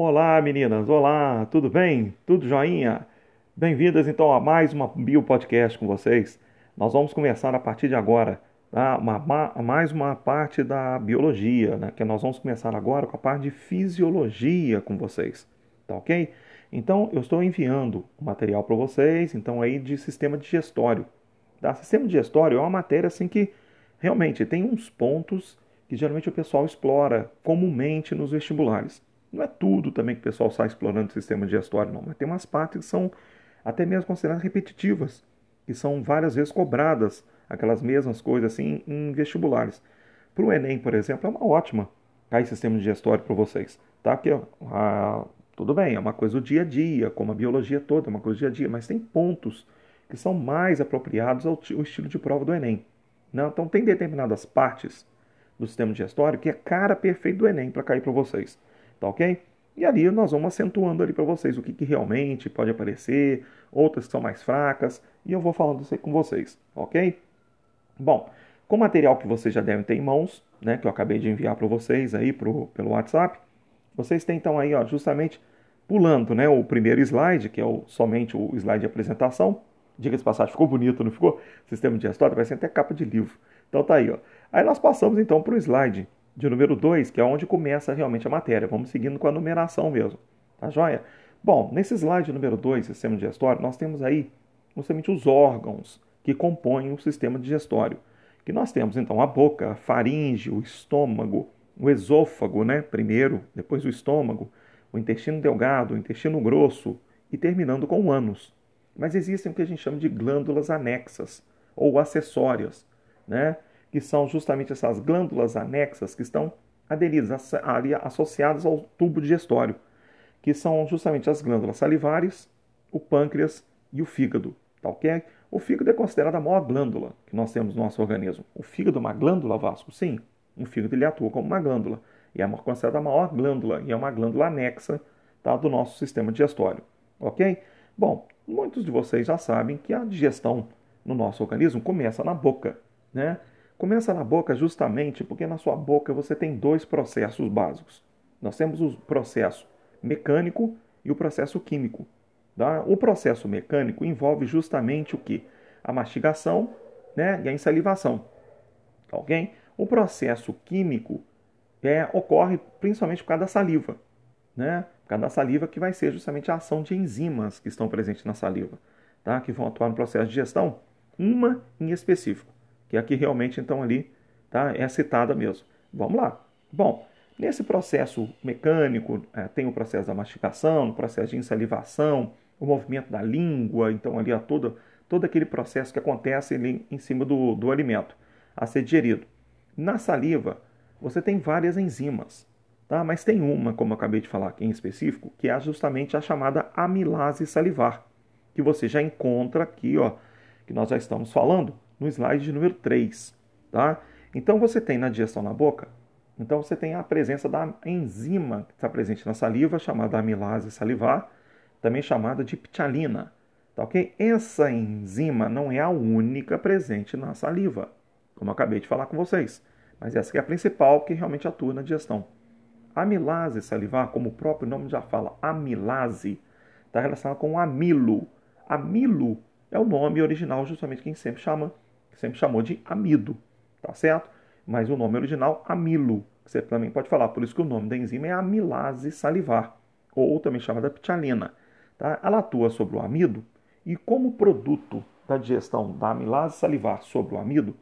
Olá, meninas! Olá, tudo bem? Tudo joinha? Bem-vindas então a mais uma Bio Podcast com vocês. Nós vamos começar a partir de agora tá? uma, mais uma parte da biologia, né? que nós vamos começar agora com a parte de fisiologia com vocês, tá ok? Então, eu estou enviando o material para vocês, então aí de sistema digestório. Tá? Sistema digestório é uma matéria assim que realmente tem uns pontos que geralmente o pessoal explora comumente nos vestibulares. Não é tudo também que o pessoal sai explorando o sistema digestório, não, mas tem umas partes que são até mesmo consideradas repetitivas, que são várias vezes cobradas, aquelas mesmas coisas assim em vestibulares. Para o Enem, por exemplo, é uma ótima cair sistema digestório para vocês, tá? Porque ah, tudo bem, é uma coisa do dia a dia, como a biologia toda, é uma coisa do dia a dia, mas tem pontos que são mais apropriados ao, ao estilo de prova do Enem. Não? Né? Então tem determinadas partes do sistema digestório que é cara perfeito do Enem para cair para vocês. Tá ok? E ali nós vamos acentuando ali para vocês o que, que, realmente pode aparecer, outras que são mais fracas, e eu vou falando isso aí com vocês, ok? Bom, com o material que vocês já devem ter em mãos, né, que eu acabei de enviar para vocês aí pro, pelo WhatsApp, vocês têm então aí, ó, justamente pulando, né, o primeiro slide, que é o, somente o slide de apresentação. Diga-se passagem, ficou bonito, não ficou? Sistema de história, vai ser até capa de livro. Então tá aí, ó. Aí nós passamos então para o slide de número 2, que é onde começa realmente a matéria. Vamos seguindo com a numeração mesmo. Tá joia? Bom, nesse slide número 2, sistema digestório, nós temos aí justamente os órgãos que compõem o sistema digestório. Que nós temos então a boca, a faringe, o estômago, o esôfago, né? Primeiro, depois o estômago, o intestino delgado, o intestino grosso e terminando com o ânus. Mas existem o que a gente chama de glândulas anexas ou acessórias, né? Que são justamente essas glândulas anexas que estão aderidas, associadas ao tubo digestório, que são justamente as glândulas salivares, o pâncreas e o fígado. Tá ok? O fígado é considerado a maior glândula que nós temos no nosso organismo. O fígado é uma glândula, Vasco? Sim. O fígado ele atua como uma glândula. E é considerada a maior glândula, e é uma glândula anexa tá, do nosso sistema digestório. Ok? Bom, muitos de vocês já sabem que a digestão no nosso organismo começa na boca. Né? Começa na boca justamente porque na sua boca você tem dois processos básicos. Nós temos o processo mecânico e o processo químico. Tá? O processo mecânico envolve justamente o que? A mastigação né, e a insalivação. Tá? O processo químico é, ocorre principalmente por causa da saliva. Né? Por causa da saliva que vai ser justamente a ação de enzimas que estão presentes na saliva, tá? que vão atuar no processo de digestão. Uma em específico que aqui realmente então ali tá, é citada mesmo. Vamos lá. Bom, nesse processo mecânico é, tem o processo da mastigação, o processo de insalivação, o movimento da língua, então ali a todo, todo aquele processo que acontece ali em cima do, do alimento a ser digerido. Na saliva, você tem várias enzimas, tá? mas tem uma, como eu acabei de falar aqui em específico, que é justamente a chamada amilase salivar, que você já encontra aqui, ó, que nós já estamos falando, no slide número 3. Tá? Então você tem na digestão na boca, então você tem a presença da enzima que está presente na saliva, chamada amilase salivar, também chamada de ptialina. Tá ok? Essa enzima não é a única presente na saliva, como eu acabei de falar com vocês, mas essa é a principal que realmente atua na digestão. A amilase salivar, como o próprio nome já fala, amilase, está relacionada com amilo. Amilo é o nome original, justamente quem sempre chama sempre chamou de amido, tá certo? Mas o nome original, amilo, que você também pode falar. Por isso que o nome da enzima é amilase salivar, ou também chamada ptialina. Tá? Ela atua sobre o amido e como produto da digestão da amilase salivar sobre o amido,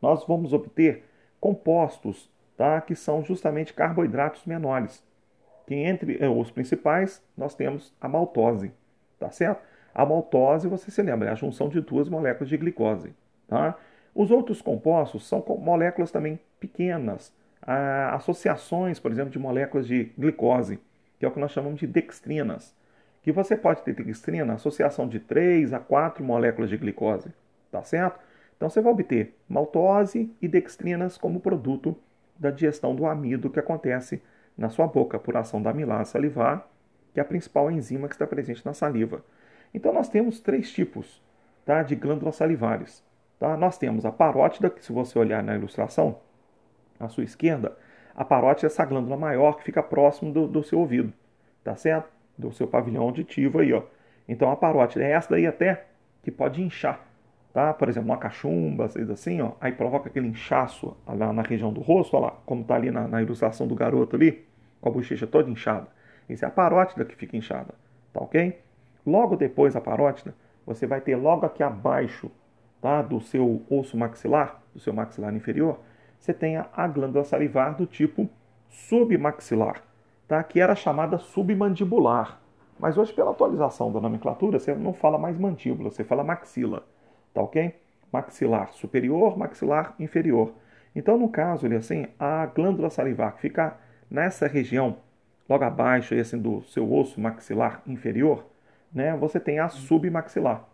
nós vamos obter compostos tá? que são justamente carboidratos menores. Que entre eh, os principais nós temos a maltose, tá certo? A maltose, você se lembra, é a junção de duas moléculas de glicose. Tá? Os outros compostos são moléculas também pequenas, associações, por exemplo, de moléculas de glicose, que é o que nós chamamos de dextrinas. Que você pode ter dextrina, associação de 3 a 4 moléculas de glicose, tá certo? Então você vai obter maltose e dextrinas como produto da digestão do amido que acontece na sua boca por ação da amilase salivar, que é a principal enzima que está presente na saliva. Então nós temos três tipos tá, de glândulas salivares. Tá? Nós temos a parótida, que se você olhar na ilustração, à sua esquerda, a parótida é essa glândula maior que fica próximo do, do seu ouvido. tá certo? Do seu pavilhão auditivo aí, ó. Então a parótida é essa daí até que pode inchar, tá? Por exemplo, uma cachumba, assim, ó, aí provoca aquele inchaço lá na região do rosto, olha lá, como tá ali na, na ilustração do garoto ali, com a bochecha toda inchada. Isso é a parótida que fica inchada, tá ok? Logo depois da parótida, você vai ter logo aqui abaixo tá, do seu osso maxilar, do seu maxilar inferior, você tem a glândula salivar do tipo submaxilar, tá, que era chamada submandibular. Mas hoje, pela atualização da nomenclatura, você não fala mais mandíbula, você fala maxila, tá ok? Maxilar superior, maxilar inferior. Então, no caso, ele assim, a glândula salivar que fica nessa região, logo abaixo assim, do seu osso maxilar inferior, né, você tem a submaxilar,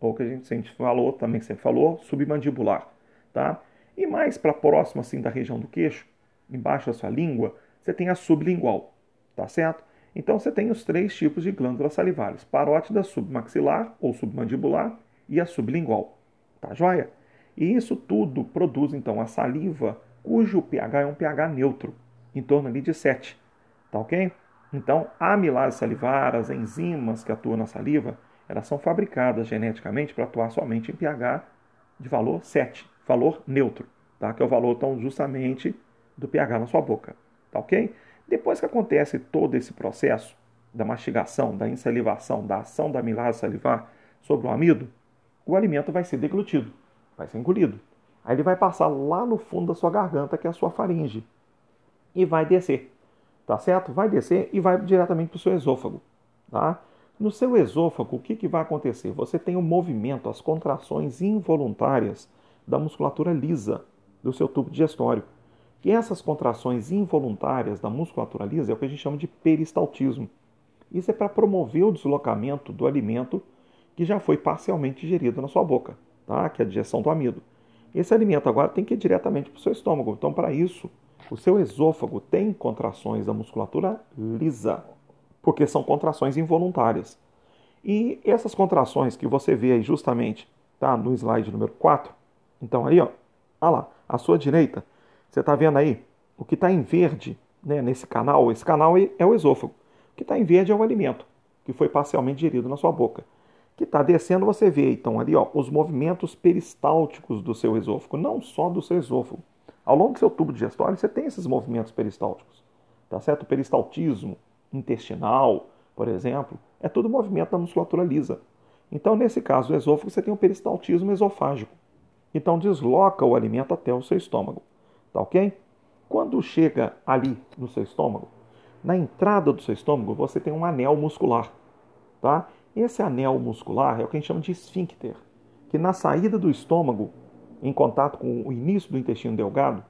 ou que a gente sempre falou, também sempre falou, submandibular, tá? E mais para próximo assim da região do queixo, embaixo da sua língua, você tem a sublingual, tá certo? Então você tem os três tipos de glândulas salivares: parótida submaxilar ou submandibular e a sublingual, tá joia? E isso tudo produz então a saliva cujo pH é um pH neutro, em torno ali de 7, tá ok? Então, a amilase salivar, as enzimas que atuam na saliva, elas são fabricadas geneticamente para atuar somente em pH de valor 7, valor neutro, tá? que é o valor então, justamente do pH na sua boca. Tá ok? Depois que acontece todo esse processo da mastigação, da insalivação, da ação da amilase salivar sobre o amido, o alimento vai ser deglutido, vai ser engolido. Aí ele vai passar lá no fundo da sua garganta, que é a sua faringe, e vai descer tá certo? Vai descer e vai diretamente para o seu esôfago, tá? No seu esôfago, o que, que vai acontecer? Você tem o um movimento, as contrações involuntárias da musculatura lisa do seu tubo digestório. E essas contrações involuntárias da musculatura lisa é o que a gente chama de peristaltismo. Isso é para promover o deslocamento do alimento que já foi parcialmente digerido na sua boca, tá? que é a digestão do amido. Esse alimento agora tem que ir diretamente para o seu estômago. Então, para isso, o seu esôfago tem contrações da musculatura lisa, porque são contrações involuntárias. E essas contrações que você vê aí justamente tá, no slide número 4, então aí, ó, lá, à sua direita, você está vendo aí o que está em verde né, nesse canal, esse canal é o esôfago. O que está em verde é o alimento, que foi parcialmente digerido na sua boca. Que está descendo, você vê então ali ó, os movimentos peristálticos do seu esôfago, não só do seu esôfago, ao longo do seu tubo digestório, você tem esses movimentos peristálticos, tá certo? O peristaltismo intestinal, por exemplo, é tudo movimento da musculatura lisa. Então, nesse caso do esôfago, você tem o peristaltismo esofágico. Então, desloca o alimento até o seu estômago, tá ok? Quando chega ali no seu estômago, na entrada do seu estômago, você tem um anel muscular, tá? Esse anel muscular é o que a gente chama de esfíncter, que na saída do estômago em contato com o início do intestino delgado,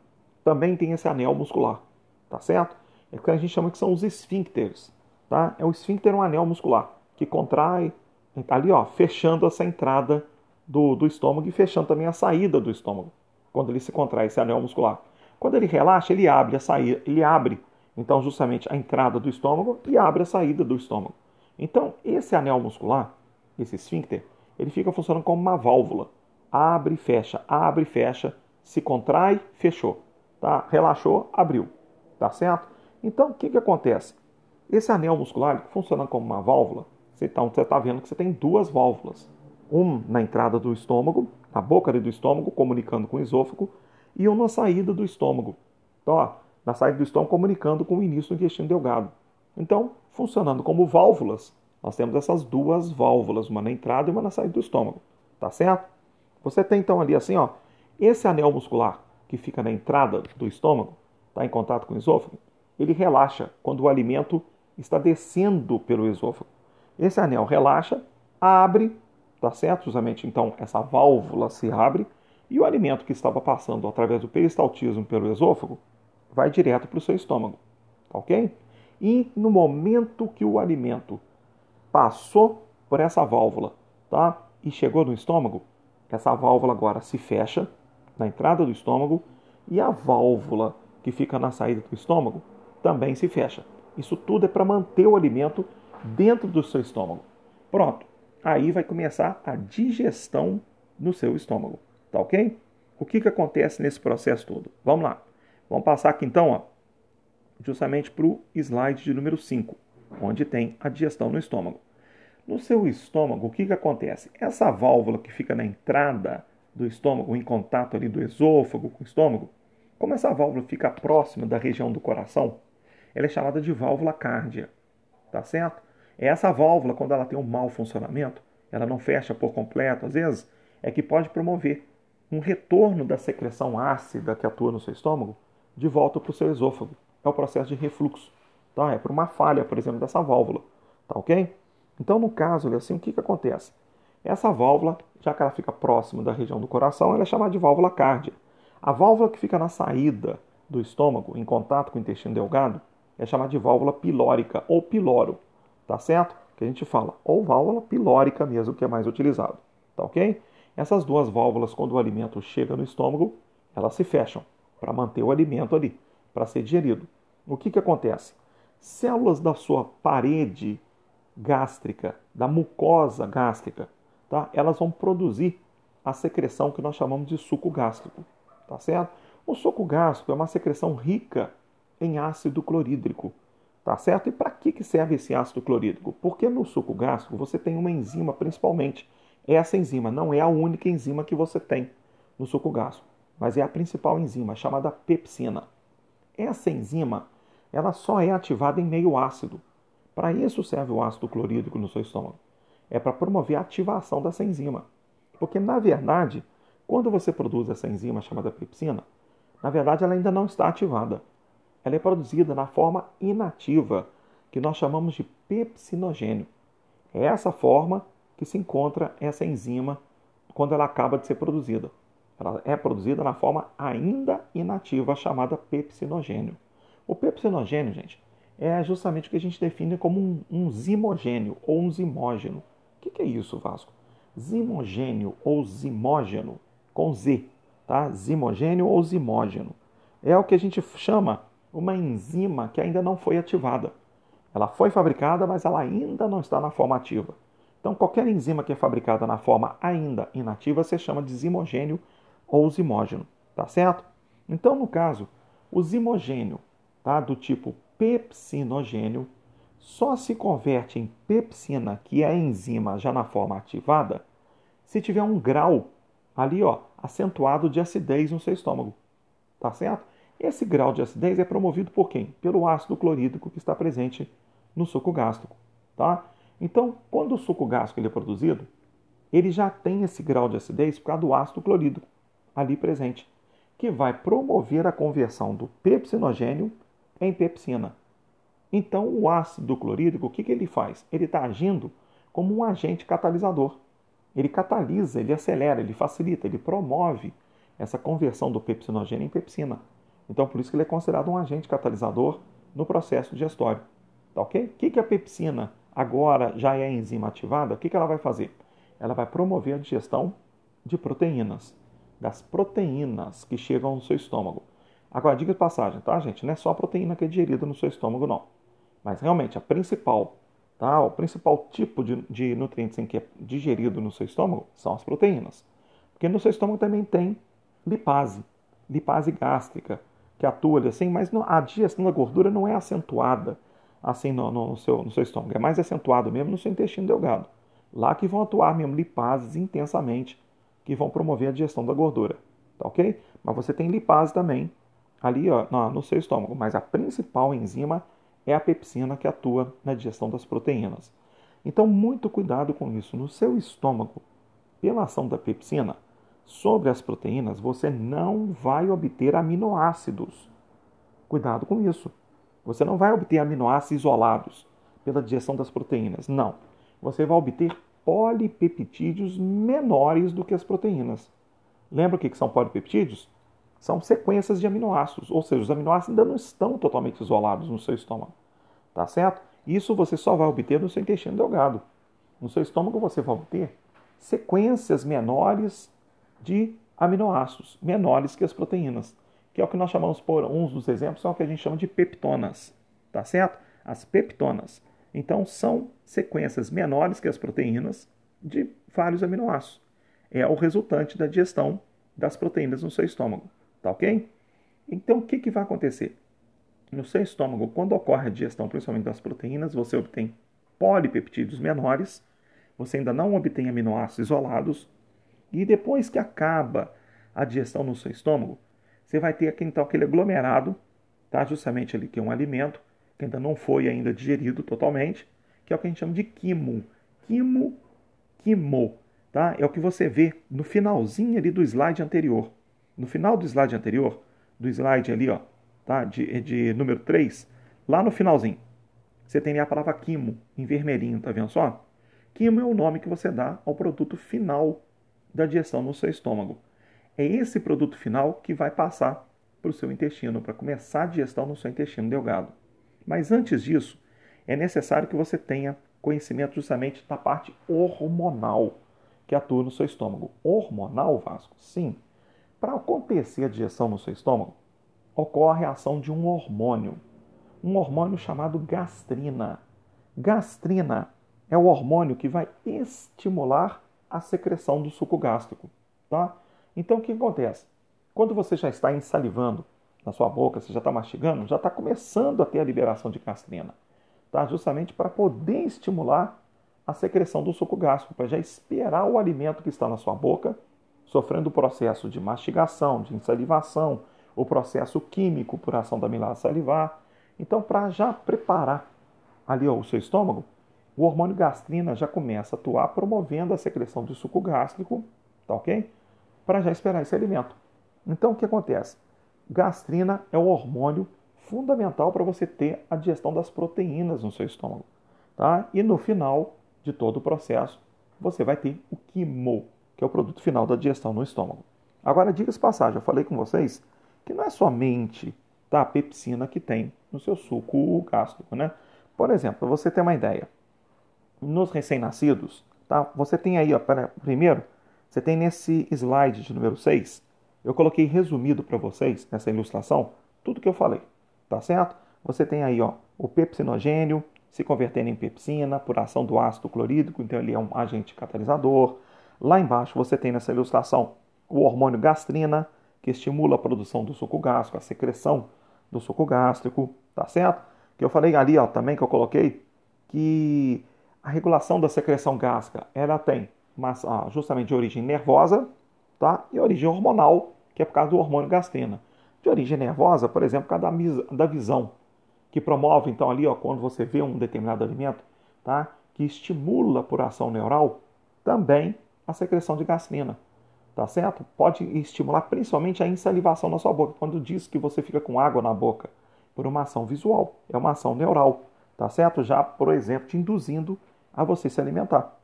também tem esse anel muscular, tá certo? É o que a gente chama que são os esfíncteres, tá? É o esfíncter um anel muscular que contrai ali, ó, fechando essa entrada do, do estômago e fechando também a saída do estômago, quando ele se contrai esse anel muscular. Quando ele relaxa, ele abre a saída, ele abre então justamente a entrada do estômago e abre a saída do estômago. Então, esse anel muscular, esse esfíncter, ele fica funcionando como uma válvula abre e fecha, abre e fecha, se contrai, fechou, tá? Relaxou, abriu, tá certo? Então, o que, que acontece? Esse anel muscular funciona como uma válvula. Você está vendo que você tem duas válvulas. Um na entrada do estômago, na boca do estômago, comunicando com o esôfago, e um na saída do estômago. Então, ó, na saída do estômago, comunicando com o início do intestino delgado. Então, funcionando como válvulas, nós temos essas duas válvulas, uma na entrada e uma na saída do estômago. Tá certo? Você tem então ali assim, ó, esse anel muscular que fica na entrada do estômago, está em contato com o esôfago, ele relaxa quando o alimento está descendo pelo esôfago. Esse anel relaxa, abre, tá certo? Justamente então essa válvula se abre e o alimento que estava passando através do peristaltismo pelo esôfago vai direto para o seu estômago, tá ok? E no momento que o alimento passou por essa válvula, tá? E chegou no estômago, essa válvula agora se fecha na entrada do estômago e a válvula que fica na saída do estômago também se fecha. Isso tudo é para manter o alimento dentro do seu estômago. Pronto. Aí vai começar a digestão no seu estômago. Tá ok? O que, que acontece nesse processo todo? Vamos lá. Vamos passar aqui então, ó, justamente para o slide de número 5. onde tem a digestão no estômago. No seu estômago, o que, que acontece? Essa válvula que fica na entrada do estômago, em contato ali do esôfago com o estômago, como essa válvula fica próxima da região do coração, ela é chamada de válvula cárdia, tá certo? Essa válvula, quando ela tem um mau funcionamento, ela não fecha por completo, às vezes, é que pode promover um retorno da secreção ácida que atua no seu estômago de volta para o seu esôfago. É o processo de refluxo. Tá? É por uma falha, por exemplo, dessa válvula. Tá ok? Então, no caso, assim, o que, que acontece? Essa válvula, já que ela fica próxima da região do coração, ela é chamada de válvula cárdia. A válvula que fica na saída do estômago, em contato com o intestino delgado, é chamada de válvula pilórica ou piloro, tá certo? Que a gente fala, ou válvula pilórica mesmo, que é mais utilizado, tá ok? Essas duas válvulas, quando o alimento chega no estômago, elas se fecham para manter o alimento ali, para ser digerido. O que, que acontece? Células da sua parede gástrica, da mucosa gástrica, tá? elas vão produzir a secreção que nós chamamos de suco gástrico. Tá certo? O suco gástrico é uma secreção rica em ácido clorídrico. Tá certo? E para que, serve esse ácido clorídrico? Porque no suco gástrico você tem uma enzima principalmente. Essa enzima não é a única enzima que você tem no suco gástrico, mas é a principal enzima, chamada pepsina. Essa enzima ela só é ativada em meio ácido. Para isso serve o ácido clorídrico no seu estômago. É para promover a ativação dessa enzima. Porque, na verdade, quando você produz essa enzima chamada pepsina, na verdade ela ainda não está ativada. Ela é produzida na forma inativa, que nós chamamos de pepsinogênio. É essa forma que se encontra essa enzima quando ela acaba de ser produzida. Ela é produzida na forma ainda inativa, chamada pepsinogênio. O pepsinogênio, gente, é justamente o que a gente define como um, um zimogênio ou um zimógeno. O que, que é isso, Vasco? Zimogênio ou zimógeno, com Z, tá? Zimogênio ou zimógeno. É o que a gente chama uma enzima que ainda não foi ativada. Ela foi fabricada, mas ela ainda não está na forma ativa. Então, qualquer enzima que é fabricada na forma ainda inativa se chama de zimogênio ou zimógeno, tá certo? Então, no caso, o zimogênio, tá, do tipo pepsinogênio só se converte em pepsina, que é a enzima já na forma ativada, se tiver um grau ali, ó, acentuado de acidez no seu estômago. Tá certo? Esse grau de acidez é promovido por quem? Pelo ácido clorídrico que está presente no suco gástrico, tá? Então, quando o suco gástrico ele é produzido, ele já tem esse grau de acidez por causa do ácido clorídrico ali presente, que vai promover a conversão do pepsinogênio em pepsina. Então, o ácido clorídrico, o que, que ele faz? Ele está agindo como um agente catalisador. Ele catalisa, ele acelera, ele facilita, ele promove essa conversão do pepsinogênio em pepsina. Então, por isso que ele é considerado um agente catalisador no processo digestório. Tá ok? O que, que a pepsina agora já é enzima ativada? O que, que ela vai fazer? Ela vai promover a digestão de proteínas, das proteínas que chegam no seu estômago. Agora, diga de passagem, tá, gente? Não é só a proteína que é digerida no seu estômago, não. Mas realmente, a principal, tá? O principal tipo de, de nutrientes em que é digerido no seu estômago são as proteínas. Porque no seu estômago também tem lipase, lipase gástrica, que atua ali assim, mas a digestão da gordura não é acentuada assim no, no, seu, no seu estômago, é mais acentuado mesmo no seu intestino delgado. Lá que vão atuar mesmo lipases intensamente, que vão promover a digestão da gordura, tá ok? Mas você tem lipase também ali ó, no, no seu estômago, mas a principal enzima é a pepsina que atua na digestão das proteínas. Então, muito cuidado com isso. No seu estômago, pela ação da pepsina sobre as proteínas, você não vai obter aminoácidos. Cuidado com isso. Você não vai obter aminoácidos isolados pela digestão das proteínas. Não. Você vai obter polipeptídeos menores do que as proteínas. Lembra o que são polipeptídeos? São sequências de aminoácidos, ou seja, os aminoácidos ainda não estão totalmente isolados no seu estômago. Tá certo? Isso você só vai obter no seu intestino delgado. No seu estômago você vai obter sequências menores de aminoácidos, menores que as proteínas, que é o que nós chamamos por uns dos exemplos são o que a gente chama de peptonas, tá certo? As peptonas. Então são sequências menores que as proteínas de vários aminoácidos. É o resultante da digestão das proteínas no seu estômago. Tá ok? Então, o que, que vai acontecer? no seu estômago, quando ocorre a digestão, principalmente das proteínas, você obtém polipeptídeos menores, você ainda não obtém aminoácidos isolados, e depois que acaba a digestão no seu estômago, você vai ter então aquele aglomerado, tá? justamente ali que é um alimento, que ainda não foi ainda digerido totalmente, que é o que a gente chama de quimo. Quimo, quimo, tá? É o que você vê no finalzinho ali do slide anterior. No final do slide anterior, do slide ali, ó, tá? De, de número 3, lá no finalzinho, você tem a palavra quimo, em vermelhinho, tá vendo só? Quimo é o nome que você dá ao produto final da digestão no seu estômago. É esse produto final que vai passar para o seu intestino, para começar a digestão no seu intestino delgado. Mas antes disso, é necessário que você tenha conhecimento justamente da parte hormonal que atua no seu estômago. Hormonal, Vasco? Sim. Para acontecer a digestão no seu estômago, ocorre a ação de um hormônio, um hormônio chamado gastrina. Gastrina é o hormônio que vai estimular a secreção do suco gástrico, tá? Então o que acontece? Quando você já está ensalivando na sua boca, você já está mastigando, já está começando a ter a liberação de gastrina, tá? Justamente para poder estimular a secreção do suco gástrico, para já esperar o alimento que está na sua boca, sofrendo o processo de mastigação, de ensalivação, o processo químico por ação da amilase salivar. Então, para já preparar ali ó, o seu estômago, o hormônio gastrina já começa a atuar promovendo a secreção do suco gástrico, tá ok? Para já esperar esse alimento. Então, o que acontece? Gastrina é o hormônio fundamental para você ter a digestão das proteínas no seu estômago, tá? E no final de todo o processo, você vai ter o quimo, que é o produto final da digestão no estômago. Agora, diga-se passagem, eu falei com vocês que não é somente tá, a pepsina que tem no seu suco gástrico, né? Por exemplo, para você ter uma ideia, nos recém-nascidos, tá? Você tem aí, ó, primeiro, você tem nesse slide de número 6, eu coloquei resumido para vocês, nessa ilustração, tudo que eu falei, tá certo? Você tem aí, ó, o pepsinogênio se convertendo em pepsina por ação do ácido clorídrico, então ele é um agente catalisador. Lá embaixo você tem nessa ilustração o hormônio gastrina, que estimula a produção do suco gástrico, a secreção do suco gástrico, tá certo? Que eu falei ali, ó, também que eu coloquei que a regulação da secreção gástrica, ela tem mas, ah, justamente de origem nervosa, tá? E origem hormonal, que é por causa do hormônio gastrina. De origem nervosa, por exemplo, por causa da, da visão, que promove, então, ali, ó, quando você vê um determinado alimento, tá? Que estimula por ação neural também a secreção de gastrina tá certo? Pode estimular principalmente a insalivação na sua boca. Quando diz que você fica com água na boca, por uma ação visual, é uma ação neural, tá certo? Já, por exemplo, te induzindo a você se alimentar,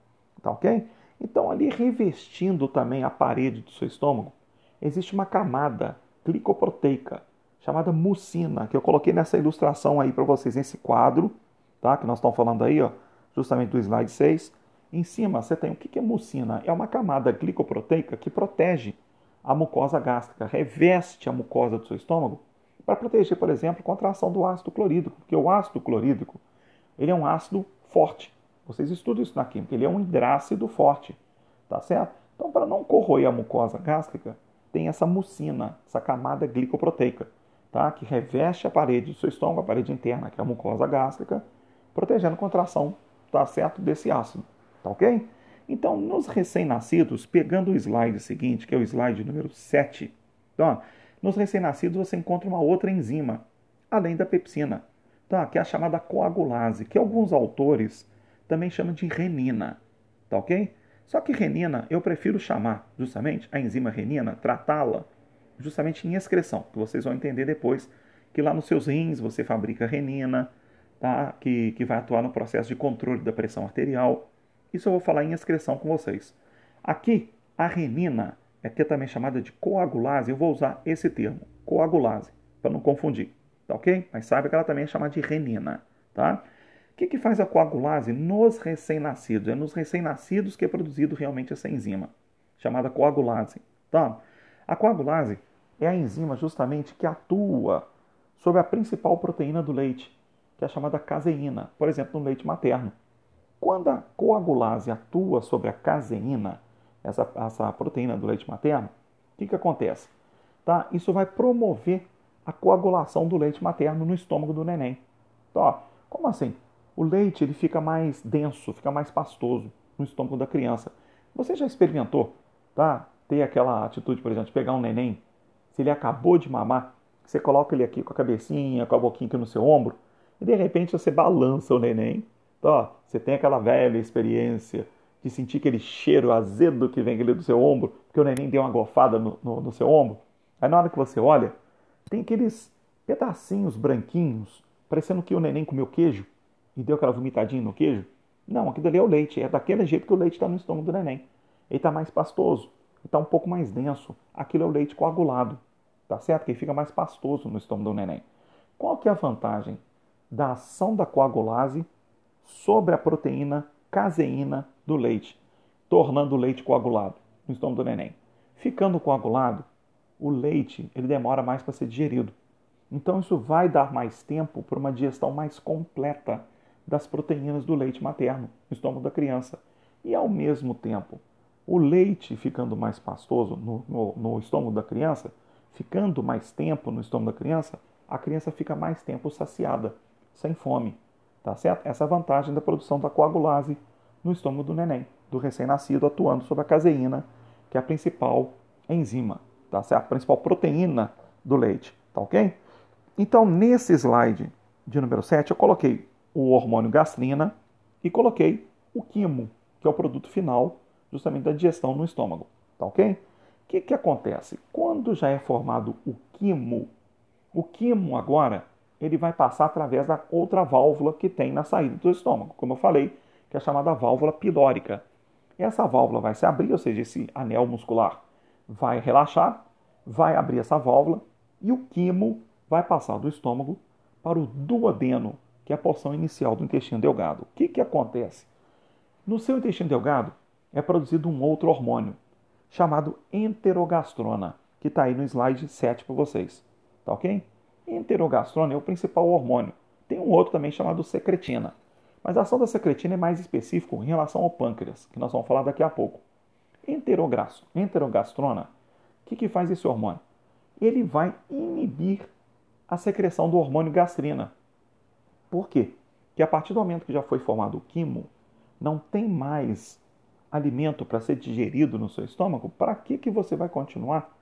tá ok? Então, ali revestindo também a parede do seu estômago, existe uma camada glicoproteica chamada mucina, que eu coloquei nessa ilustração aí para vocês, nesse quadro, tá? Que nós estamos falando aí, ó, justamente do slide 6 em cima você tem o que é mucina? É uma camada glicoproteica que protege a mucosa gástrica, reveste a mucosa do seu estômago para proteger, por exemplo, contra a ação do ácido clorídrico, porque o ácido clorídrico ele é um ácido forte. Vocês estudam isso na química, ele é um hidrácido forte, tá certo? Então, para não corroer a mucosa gástrica, tem essa mucina, essa camada glicoproteica, tá? que reveste a parede do seu estômago, a parede interna, que é a mucosa gástrica, protegendo contra a ação, tá certo, desse ácido. Tá ok? Então, nos recém-nascidos, pegando o slide seguinte, que é o slide número 7, então, nos recém-nascidos você encontra uma outra enzima, além da pepsina, tá? que é a chamada coagulase, que alguns autores também chamam de renina. Tá ok? Só que renina, eu prefiro chamar justamente a enzima renina, tratá-la justamente em excreção, que vocês vão entender depois que lá nos seus rins você fabrica renina, tá? que, que vai atuar no processo de controle da pressão arterial. Isso eu vou falar em excreção com vocês. Aqui, a renina, é que é também chamada de coagulase, eu vou usar esse termo, coagulase, para não confundir, tá ok? Mas saiba que ela também é chamada de renina, tá? O que, que faz a coagulase nos recém-nascidos? É nos recém-nascidos que é produzido realmente essa enzima, chamada coagulase, tá? A coagulase é a enzima justamente que atua sobre a principal proteína do leite, que é chamada caseína, por exemplo, no leite materno. Quando a coagulase atua sobre a caseína, essa, essa proteína do leite materno, o que, que acontece? Tá? Isso vai promover a coagulação do leite materno no estômago do neném. Ó, como assim? O leite ele fica mais denso, fica mais pastoso no estômago da criança. Você já experimentou, tá? Ter aquela atitude, por exemplo, de pegar um neném, se ele acabou de mamar, você coloca ele aqui com a cabecinha, com a boquinha aqui no seu ombro, e de repente você balança o neném. Tá? Você tem aquela velha experiência de sentir aquele cheiro azedo que vem ali do seu ombro, porque o neném deu uma gofada no, no, no seu ombro. Aí na hora que você olha, tem aqueles pedacinhos branquinhos, parecendo que o neném comeu queijo e deu aquela vomitadinha no queijo. Não, aquilo ali é o leite. É daquele jeito que o leite está no estômago do neném. Ele está mais pastoso, está um pouco mais denso. Aquilo é o leite coagulado, tá certo? Que fica mais pastoso no estômago do neném. Qual que é a vantagem da ação da coagulase sobre a proteína caseína do leite, tornando o leite coagulado no estômago do neném? Ficando coagulado, o leite ele demora mais para ser digerido. Então isso vai dar mais tempo para uma digestão mais completa das proteínas do leite materno no estômago da criança. E ao mesmo tempo, o leite ficando mais pastoso no, no, no estômago da criança, ficando mais tempo no estômago da criança, a criança fica mais tempo saciada, sem fome. Tá certo? Essa é a vantagem da produção da coagulase no estômago do neném, do recém-nascido, atuando sobre a caseína, que é a principal enzima, tá certo? A principal proteína do leite, tá ok? Então, nesse slide de número 7, eu coloquei o hormônio gastrina e coloquei o quimo, que é o produto final justamente da digestão no estômago. Tá ok? O que, que acontece? Quando já é formado o quimo, o quimo agora ele vai passar através da outra válvula que tem na saída do estômago, como eu falei, que é chamada válvula pilórica. Essa válvula vai se abrir, ou seja, esse anel muscular vai relaxar, vai abrir essa válvula e o quimo vai passar do estômago para o duodeno, que é a porção inicial do intestino delgado. O que, que acontece? No seu intestino delgado é produzido um outro hormônio, chamado enterogastrona, que está aí no slide 7 para vocês. Tá ok? Enterogastrona é o principal hormônio. Tem um outro também chamado secretina. Mas a ação da secretina é mais específico em relação ao pâncreas, que nós vamos falar daqui a pouco. Enterogastrona, o que, que faz esse hormônio? Ele vai inibir a secreção do hormônio gastrina, por quê? Porque a partir do momento que já foi formado o quimo, não tem mais alimento para ser digerido no seu estômago, para que, que você vai continuar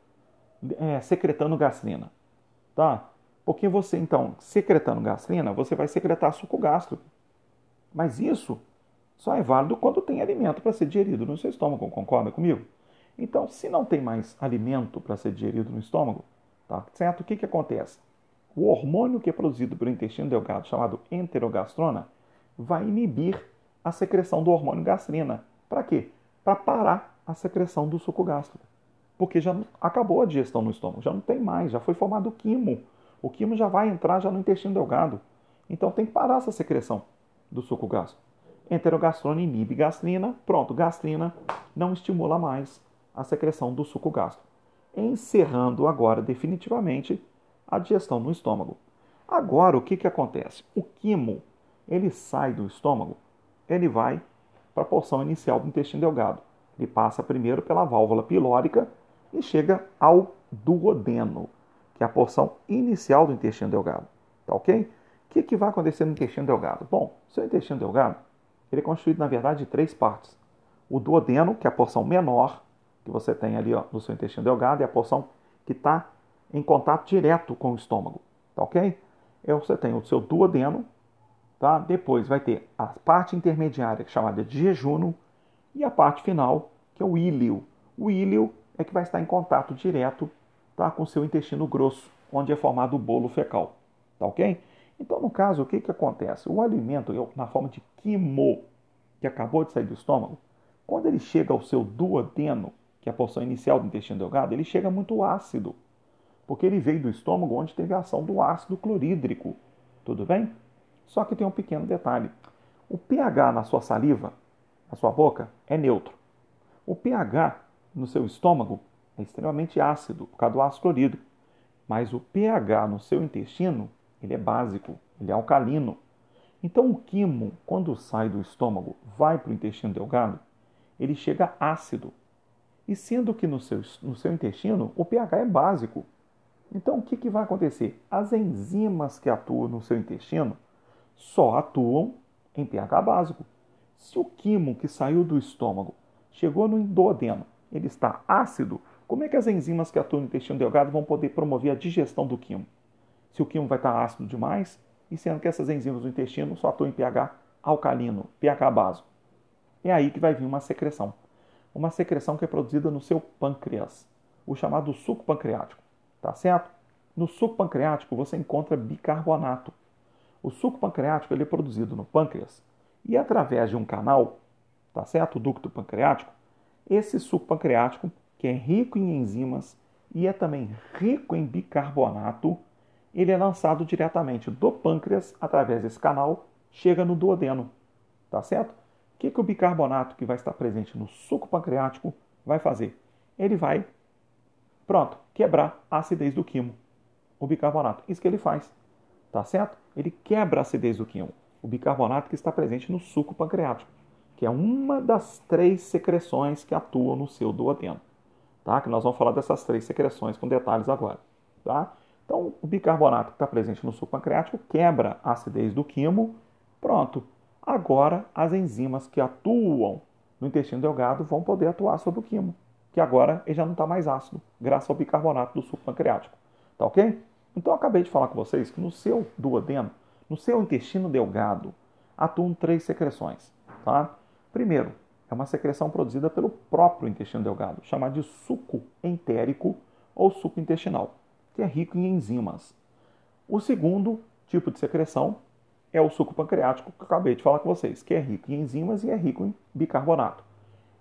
é, secretando gastrina? Tá? Porque você, então, secretando gastrina, você vai secretar suco gástrico. Mas isso só é válido quando tem alimento para ser digerido no seu estômago, concorda comigo? Então, se não tem mais alimento para ser digerido no estômago, tá certo? O que, que acontece? O hormônio que é produzido pelo intestino delgado, chamado enterogastrona, vai inibir a secreção do hormônio gastrina. Para quê? Para parar a secreção do suco gástrico. Porque já acabou a digestão no estômago, já não tem mais, já foi formado o quimo. O quimo já vai entrar já no intestino delgado. Então tem que parar essa secreção do suco gástrico. Enterogastrona inibe gastrina, pronto, gastrina não estimula mais a secreção do suco gástrico. Encerrando agora definitivamente a digestão no estômago. Agora, o que, que acontece? O quimo, ele sai do estômago, ele vai para a porção inicial do intestino delgado. Ele passa primeiro pela válvula pilórica e chega ao duodeno, que é a porção inicial do intestino delgado. Tá ok? O que, que vai acontecer no intestino delgado? Bom, seu intestino delgado ele é construído, na verdade, de três partes. O duodeno, que é a porção menor que você tem ali ó, no seu intestino delgado, é a porção que está em contato direto com o estômago, tá ok? É, você tem o seu duodeno, tá? Depois vai ter a parte intermediária, chamada de jejuno, e a parte final, que é o íleo. O íleo é que vai estar em contato direto tá, com o seu intestino grosso, onde é formado o bolo fecal, tá ok? Então, no caso, o que, que acontece? O alimento, na forma de quimo, que acabou de sair do estômago, quando ele chega ao seu duodeno, que é a porção inicial do intestino delgado, ele chega muito ácido porque ele veio do estômago onde teve a ação do ácido clorídrico. Tudo bem? Só que tem um pequeno detalhe. O pH na sua saliva, na sua boca, é neutro. O pH no seu estômago é extremamente ácido, por causa do ácido clorídrico. Mas o pH no seu intestino, ele é básico, ele é alcalino. Então o quimo, quando sai do estômago, vai para o intestino delgado, ele chega ácido. E sendo que no seu, no seu intestino o pH é básico, Então, o que, que vai acontecer? As enzimas que atuam no seu intestino só atuam em pH básico. Se o quimo que saiu do estômago chegou no duodeno, ele está ácido, como é que as enzimas que atuam no intestino delgado vão poder promover a digestão do quimo? Se o quimo vai estar ácido demais, e sendo que essas enzimas do intestino só atuam em pH alcalino, pH básico. É aí que vai vir uma secreção. Uma secreção que é produzida no seu pâncreas, o chamado suco pancreático. Tá certo? No suco pancreático você encontra bicarbonato. O suco pancreático ele é produzido no pâncreas e através de um canal, tá certo? O ducto pancreático, esse suco pancreático, que é rico em enzimas e é também rico em bicarbonato, ele é lançado diretamente do pâncreas através desse canal, chega no duodeno, tá certo? O que, que o bicarbonato que vai estar presente no suco pancreático vai fazer? Ele vai, pronto, quebrar a acidez do quimo, o bicarbonato. Isso que ele faz, tá certo? Ele quebra a acidez do quimo, o bicarbonato que está presente no suco pancreático, que é uma das três secreções que atuam no seu duodeno, tá? Que nós vamos falar dessas três secreções com detalhes agora, tá? Então, o bicarbonato que está presente no suco pancreático quebra a acidez do quimo. Pronto. Agora, as enzimas que atuam no intestino delgado vão poder atuar sobre o quimo, que agora ele já não está mais ácido, graças ao bicarbonato do suco pancreático. Tá ok? Então, eu acabei de falar com vocês que no seu duodeno, no seu intestino delgado, atuam três secreções. Tá? Primeiro, é uma secreção produzida pelo próprio intestino delgado, chamada de suco entérico ou suco intestinal que é rico em enzimas. O segundo tipo de secreção é o suco pancreático, que eu acabei de falar com vocês, que é rico em enzimas e é rico em bicarbonato.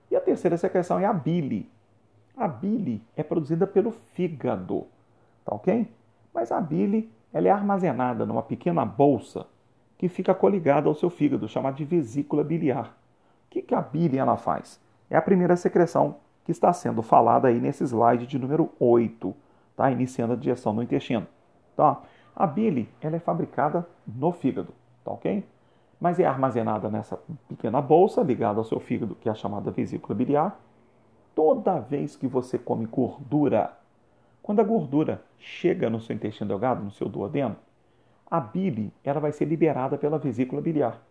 E a terceira secreção é a bile. A bile é produzida pelo fígado, tá ok? Mas a bile ela é armazenada numa pequena bolsa que fica coligada ao seu fígado, chamada de vesícula biliar. O que, que a bile ela faz? É a primeira secreção que está sendo falada aí nesse slide de número 8 tá? iniciando a digestão no intestino. Tá? A bile ela é fabricada no fígado, tá ok? Mas é armazenada nessa pequena bolsa ligada ao seu fígado, que é a chamada vesícula biliar. Toda vez que você come gordura, quando a gordura chega no seu intestino delgado, no seu duodeno, a bile ela vai ser liberada pela vesícula biliar.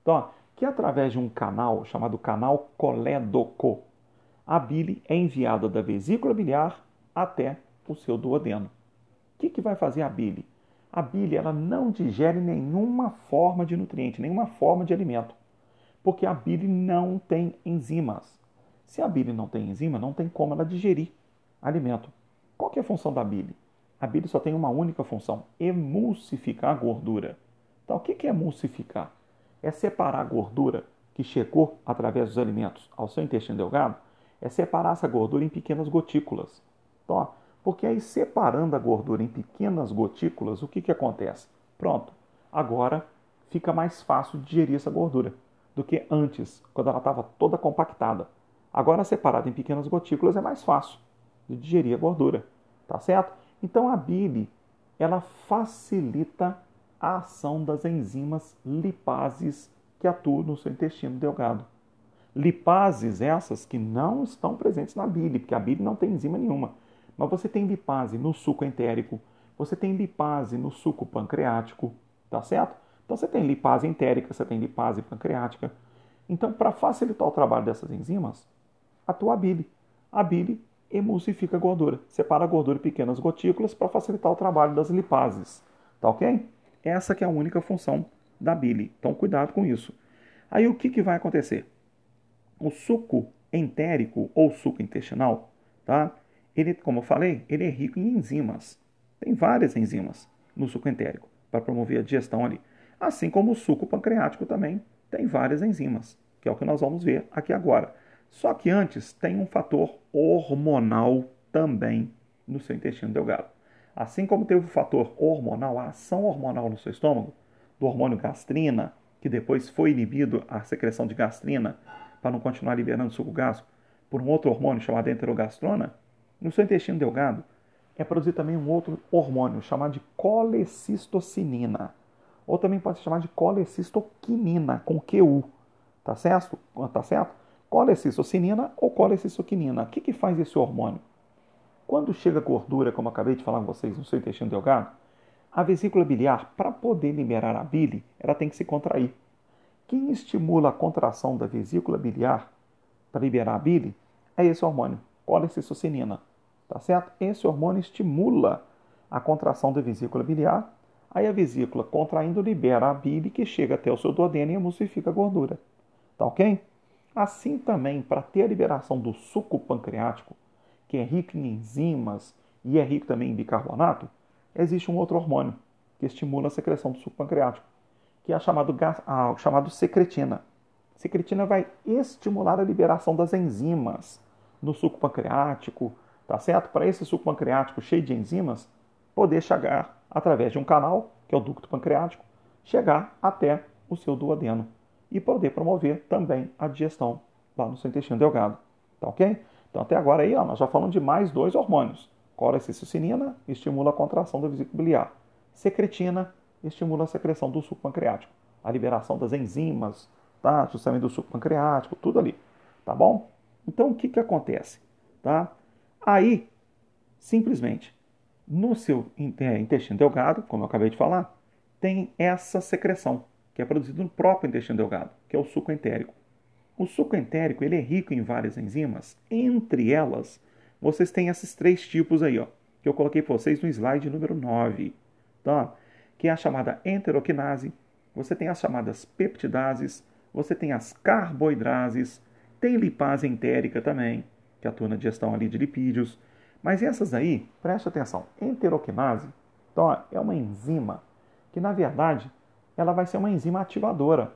Então, que através de um canal chamado canal colédoco, a bile é enviada da vesícula biliar até o seu duodeno. O que, que vai fazer a bile? A bile ela não digere nenhuma forma de nutriente, nenhuma forma de alimento, porque a bile não tem enzimas. Se a bile não tem enzima, não tem como ela digerir alimento. Qual é a função da bile? A bile só tem uma única função: emulsificar a gordura. Então, o que é emulsificar? É separar a gordura que chegou através dos alimentos ao seu intestino delgado, é separar essa gordura em pequenas gotículas. Então, porque aí, separando a gordura em pequenas gotículas, o que, que acontece? Pronto, agora fica mais fácil digerir essa gordura do que antes, quando ela estava toda compactada. Agora, separada em pequenas gotículas, é mais fácil de digerir a gordura, tá certo? Então, a bile, ela facilita a ação das enzimas lipases que atuam no seu intestino delgado. Lipases essas que não estão presentes na bile, porque a bile não tem enzima nenhuma. Mas você tem lipase no suco entérico, você tem lipase no suco pancreático, tá certo? Então você tem lipase entérica, você tem lipase pancreática. Então, para facilitar o trabalho dessas enzimas, a bile. A bile emulsifica a gordura, separa a gordura em pequenas gotículas para facilitar o trabalho das lipases, tá ok? Essa que é a única função da bile. Então, cuidado com isso. Aí o que, que vai acontecer? O suco entérico ou suco intestinal, tá? Ele, como eu falei, ele é rico em enzimas. Tem várias enzimas no suco entérico para promover a digestão ali. Assim como o suco pancreático também tem várias enzimas, que é o que nós vamos ver aqui agora. Só que antes tem um fator hormonal também no seu intestino delgado. Assim como teve o fator hormonal, a ação hormonal no seu estômago, do hormônio gastrina, que depois foi inibido a secreção de gastrina para não continuar liberando suco gástrico por um outro hormônio chamado enterogastrona, no seu intestino delgado é produzido também um outro hormônio chamado de colecistocinina, ou também pode ser chamado de colecistoquinina, com QU, tá certo? Tá certo? Colecistocinina ou colecistoquinina. O que, que faz esse hormônio? Quando chega gordura, como acabei de falar com vocês, no seu intestino delgado, a vesícula biliar, para poder liberar a bile, ela tem que se contrair. Quem estimula a contração da vesícula biliar para liberar a bile é esse hormônio, colecistocinina. Tá certo? Esse hormônio estimula a contração da vesícula biliar. Aí a vesícula contraindo libera a bile que chega até o seu duodeno e emulsifica a gordura. Tá ok? Assim também, para ter a liberação do suco pancreático, que é rico em enzimas e é rico também em bicarbonato, existe um outro hormônio que estimula a secreção do suco pancreático, que é chamado, ah, chamado secretina. Secretina vai estimular a liberação das enzimas no suco pancreático, tá certo? Para esse suco pancreático cheio de enzimas poder chegar através de um canal, que é o ducto pancreático, chegar até o seu duodeno e poder promover também a digestão lá no seu intestino delgado, tá ok? Então até agora aí, ó, nós já falamos de mais dois hormônios. Colecistocinina estimula a contração da vesícula biliar. Secretina estimula a secreção do suco pancreático, a liberação das enzimas, tá? Justamente do suco pancreático, tudo ali, tá bom? Então o que que acontece, tá? Aí, simplesmente, no seu é, intestino delgado, como eu acabei de falar, tem essa secreção, que é produzida no próprio intestino delgado, que é o suco entérico. O suco entérico ele é rico em várias enzimas, entre elas, vocês têm esses três tipos aí, ó, que eu coloquei para vocês no slide número 9, tá? que é a chamada enteroquinase, você tem as chamadas peptidases, você tem as carboidrases, tem lipase entérica também, que atua na digestão ali de lipídios. Mas essas aí, preste atenção, enteroquinase então, é uma enzima que, na verdade, ela vai ser uma enzima ativadora.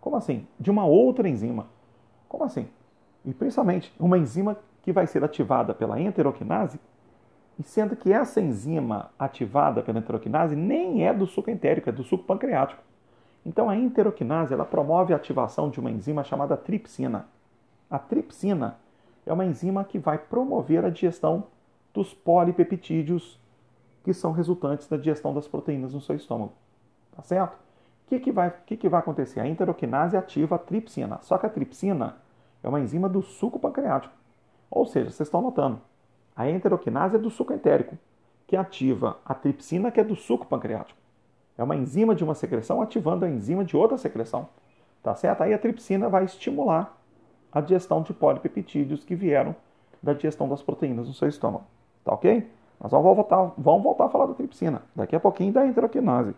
Como assim? De uma outra enzima. Como assim? E principalmente uma enzima que vai ser ativada pela enteroquinase, e sendo que essa enzima ativada pela enteroquinase nem é do suco entérico, é do suco pancreático. Então a enteroquinase ela promove a ativação de uma enzima chamada tripsina. A tripsina é uma enzima que vai promover a digestão dos polipeptídeos que são resultantes da digestão das proteínas no seu estômago. Tá certo? Que, que, vai, que, que vai acontecer? A enteroquinase ativa a tripsina. Só que a tripsina é uma enzima do suco pancreático. Ou seja, vocês estão notando, a enteroquinase é do suco entérico, que ativa a tripsina, que é do suco pancreático. É uma enzima de uma secreção ativando a enzima de outra secreção. Tá certo? Aí a tripsina vai estimular a digestão de polipeptídeos que vieram da digestão das proteínas no seu estômago. Tá ok? Nós vamos voltar, vamos voltar a falar da tripsina, daqui a pouquinho da enteroquinase.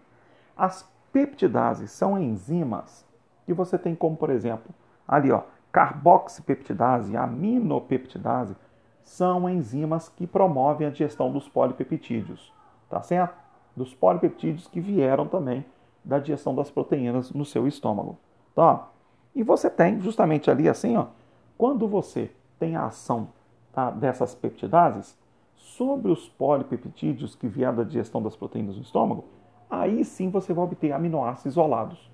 As peptidases são enzimas que você tem como, por exemplo, ali ó, carboxipeptidase, aminopeptidase, são enzimas que promovem a digestão dos polipeptídeos, tá certo? Dos polipeptídeos que vieram também da digestão das proteínas no seu estômago. Tá? E você tem justamente ali assim, ó, quando você tem a ação tá, dessas peptidases sobre os polipeptídeos que vieram da digestão das proteínas no estômago, aí sim você vai obter aminoácidos isolados,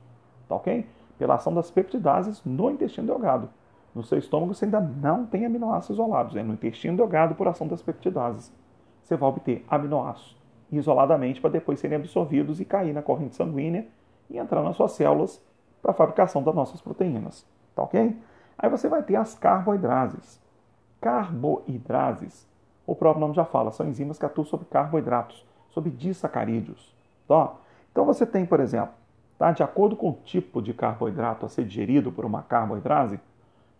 tá ok? Pela ação das peptidases no intestino delgado. No seu estômago você ainda não tem aminoácidos isolados, é no intestino delgado por ação das peptidases. Você vai obter aminoácidos isoladamente para depois serem absorvidos e cair na corrente sanguínea e entrar nas suas células para a fabricação das nossas proteínas. Tá ok? Aí você vai ter as carboidrases. Carboidrases, o próprio nome já fala, são enzimas que atuam sobre carboidratos, sobre disacarídeos. Tá? Então você tem, por exemplo, tá? de acordo com o tipo de carboidrato a ser digerido por uma carboidrase,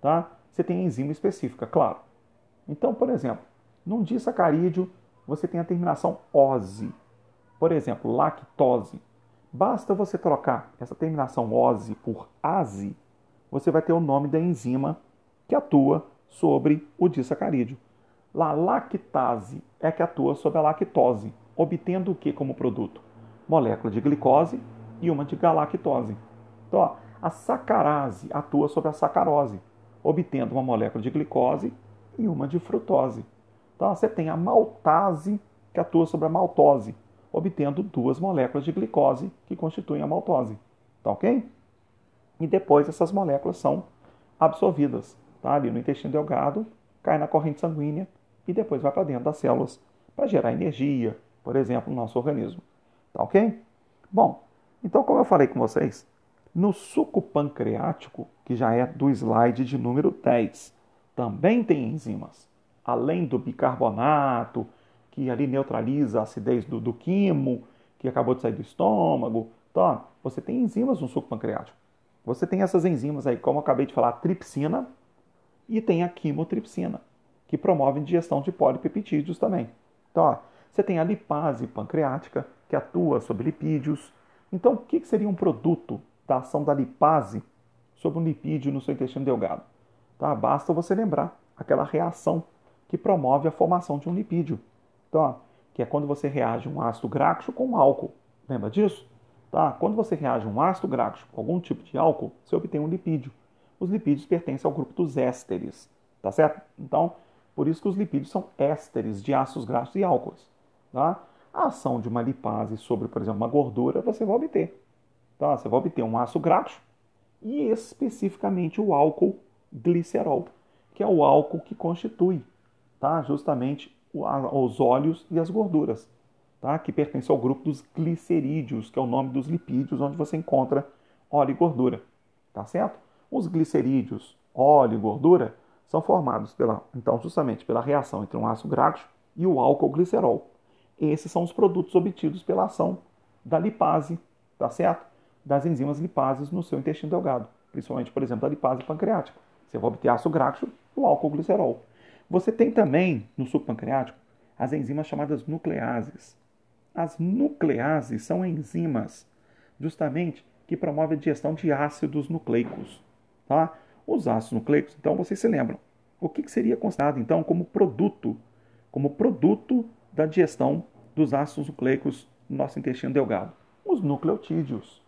tá? você tem enzima específica, claro. Então, por exemplo, num disacarídeo você tem a terminação ose. Por exemplo, lactose. Basta você trocar essa terminação ose por ase, você vai ter o nome da enzima que atua sobre o disacarídeo. A lactase é que atua sobre a lactose, obtendo o que como produto? Molécula de glicose e uma de galactose. Então, ó, a sacarase atua sobre a sacarose, obtendo uma molécula de glicose e uma de frutose. Então, você tem a maltase que atua sobre a maltose, obtendo duas moléculas de glicose que constituem a maltose. Tá ok? E depois essas moléculas são absorvidas tá? ali no intestino delgado, cai na corrente sanguínea e depois vai para dentro das células para gerar energia, por exemplo, no nosso organismo. Tá ok? Bom, então como eu falei com vocês, no suco pancreático, que já é do slide de número 10, também tem enzimas. além do bicarbonato, que ali neutraliza a acidez do, do quimo, que acabou de sair do estômago. Então, você tem enzimas no suco pancreático. Você tem essas enzimas aí, como eu acabei de falar, a tripsina e tem a quimotripsina, que promove a digestão de polipeptídeos também. Então, ó, você tem a lipase pancreática, que atua sobre lipídios. Então, o que seria um produto da ação da lipase sobre um lipídio no seu intestino delgado? Tá? Basta você lembrar aquela reação que promove a formação de um lipídio. Então, ó, que é quando você reage um ácido graxo com um álcool. Lembra disso? Tá? Quando você reage um ácido graxo com algum tipo de álcool, você obtém um lipídio. Os lipídios pertencem ao grupo dos ésteres, tá certo? Então, por isso que os lipídios são ésteres de ácidos graxos e álcools. Tá? A ação de uma lipase sobre, por exemplo, uma gordura, você vai obter. Tá? Você vai obter um ácido graxo e especificamente o álcool glicerol, que é o álcool que constitui tá? justamente os óleos e as gorduras, tá? que pertence ao grupo dos glicerídeos, que é o nome dos lipídios, onde você encontra óleo e gordura. Tá certo? Os glicerídeos, óleo e gordura, são formados pela, então, justamente pela reação entre um ácido graxo e o álcool glicerol. Esses são os produtos obtidos pela ação da lipase, tá certo? Das enzimas lipases no seu intestino delgado, principalmente, por exemplo, da lipase pancreática. Você vai obter ácido graxo e o álcool glicerol. Você tem também no suco pancreático as enzimas chamadas nucleases. As nucleases são enzimas justamente que promovem a digestão de ácidos nucleicos. Tá? Os ácidos nucleicos, então vocês se lembram. O que seria considerado então como produto, como produto da digestão dos ácidos nucleicos no nosso intestino delgado? Os nucleotídeos.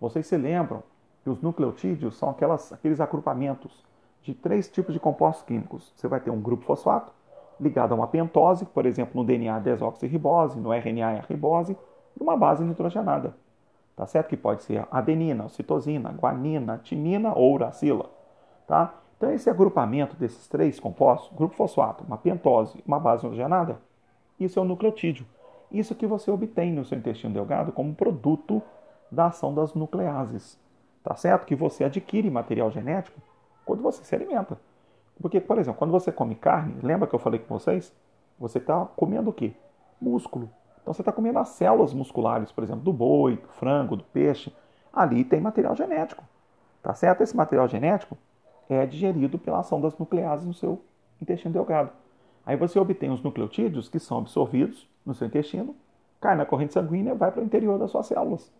Vocês se lembram que os nucleotídeos são aquelas, aqueles agrupamentos de três tipos de compostos químicos. Você vai ter um grupo fosfato ligado a uma pentose, por exemplo, no DNA desoxirribose, no RNA ribose, e uma base nitrogenada. Tá certo? Que pode ser adenina, citosina, guanina, timina ou uracila. Tá? Então, esse agrupamento desses três compostos, grupo fosfato, uma pentose uma base nitrogenada, isso é o nucleotídeo. Isso que você obtém no seu intestino delgado como produto da ação das nucleases. Tá certo? Que você adquire material genético quando você se alimenta. Porque, por exemplo, quando você come carne, lembra que eu falei com vocês? Você está comendo o quê? Músculo. Então você está comendo as células musculares, por exemplo, do boi, do frango, do peixe. Ali tem material genético. Tá certo? Esse material genético é digerido pela ação das nucleases no seu intestino delgado. Aí você obtém os nucleotídeos que são absorvidos no seu intestino, cai na corrente sanguínea vai para o interior das suas células,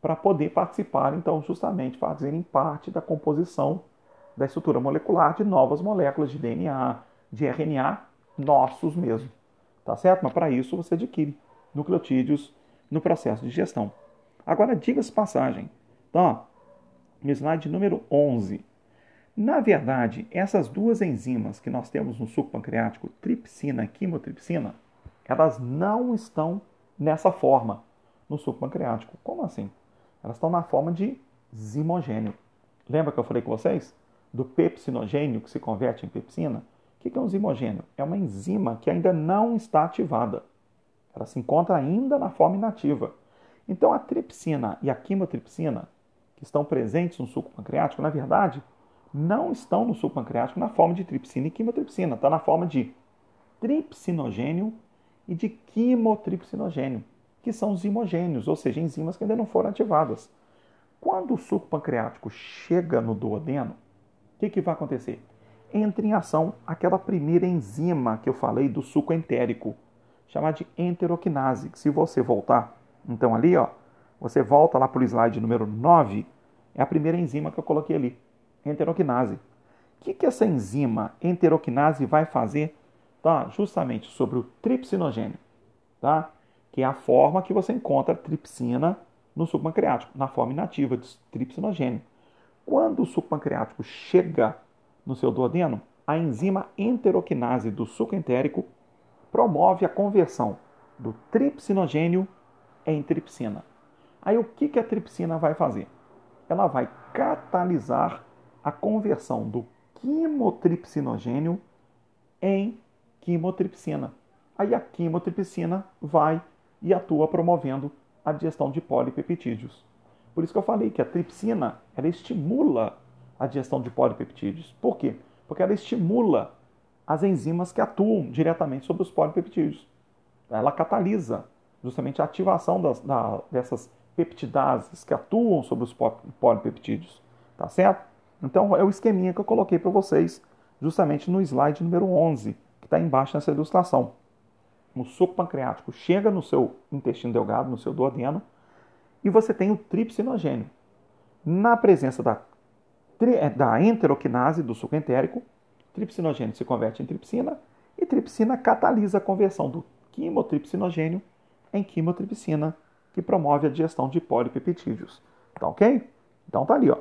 para poder participar, então, justamente fazerem parte da composição da estrutura molecular de novas moléculas de DNA, de RNA, nossos mesmo. Tá certo? Mas para isso você adquire nucleotídeos no processo de digestão. Agora, diga-se passagem. Então, no slide número 11. Na verdade, essas duas enzimas que nós temos no suco pancreático, tripsina e quimotripsina, elas não estão nessa forma no suco pancreático. Como assim? Elas estão na forma de zimogênio. Lembra que eu falei com vocês? do pepsinogênio, que se converte em pepsina. O que é um zimogênio? É uma enzima que ainda não está ativada. Ela se encontra ainda na forma inativa. Então, a tripsina e a quimotripsina, que estão presentes no suco pancreático, na verdade, não estão no suco pancreático na forma de tripsina e quimotripsina. Está na forma de tripsinogênio e de quimotripsinogênio, que são zimogênios, ou seja, enzimas que ainda não foram ativadas. Quando o suco pancreático chega no duodeno, o que, que vai acontecer? Entra em ação aquela primeira enzima que eu falei do suco entérico, chamada de enteroquinase. se você voltar, então ali, ó, você volta lá para o slide número 9, é a primeira enzima que eu coloquei ali, enteroquinase. O que, que essa enzima enteroquinase vai fazer? Tá? Justamente sobre o tripsinogênio, tá? que é a forma que você encontra tripsina no suco pancreático, na forma inativa de tripsinogênio. Quando o suco pancreático chega no seu duodeno, a enzima enteroquinase do suco entérico promove a conversão do tripsinogênio em tripsina. Aí o que, que a tripsina vai fazer? Ela vai catalisar a conversão do quimotripsinogênio em quimotripsina. Aí a quimotripsina vai e atua promovendo a digestão de polipeptídeos. Por isso que eu falei que a tripsina ela estimula a digestão de polipeptídeos. Por quê? Porque ela estimula as enzimas que atuam diretamente sobre os polipeptídeos. Ela catalisa justamente a ativação das, da, dessas peptidases que atuam sobre os polipeptídeos. Tá certo? Então é o esqueminha que eu coloquei para vocês justamente no slide número 11, que está embaixo nessa ilustração. O suco pancreático chega no seu intestino delgado, no seu duodeno, e você tem o tripsinogênio. Na presença da, da enteroquinase do suco entérico, tripsinogênio se converte em tripsina e tripsina catalisa a conversão do quimotripsinogênio em quimotripsina, que promove a digestão de polipeptídeos. Tá ok? Então tá ali, ó.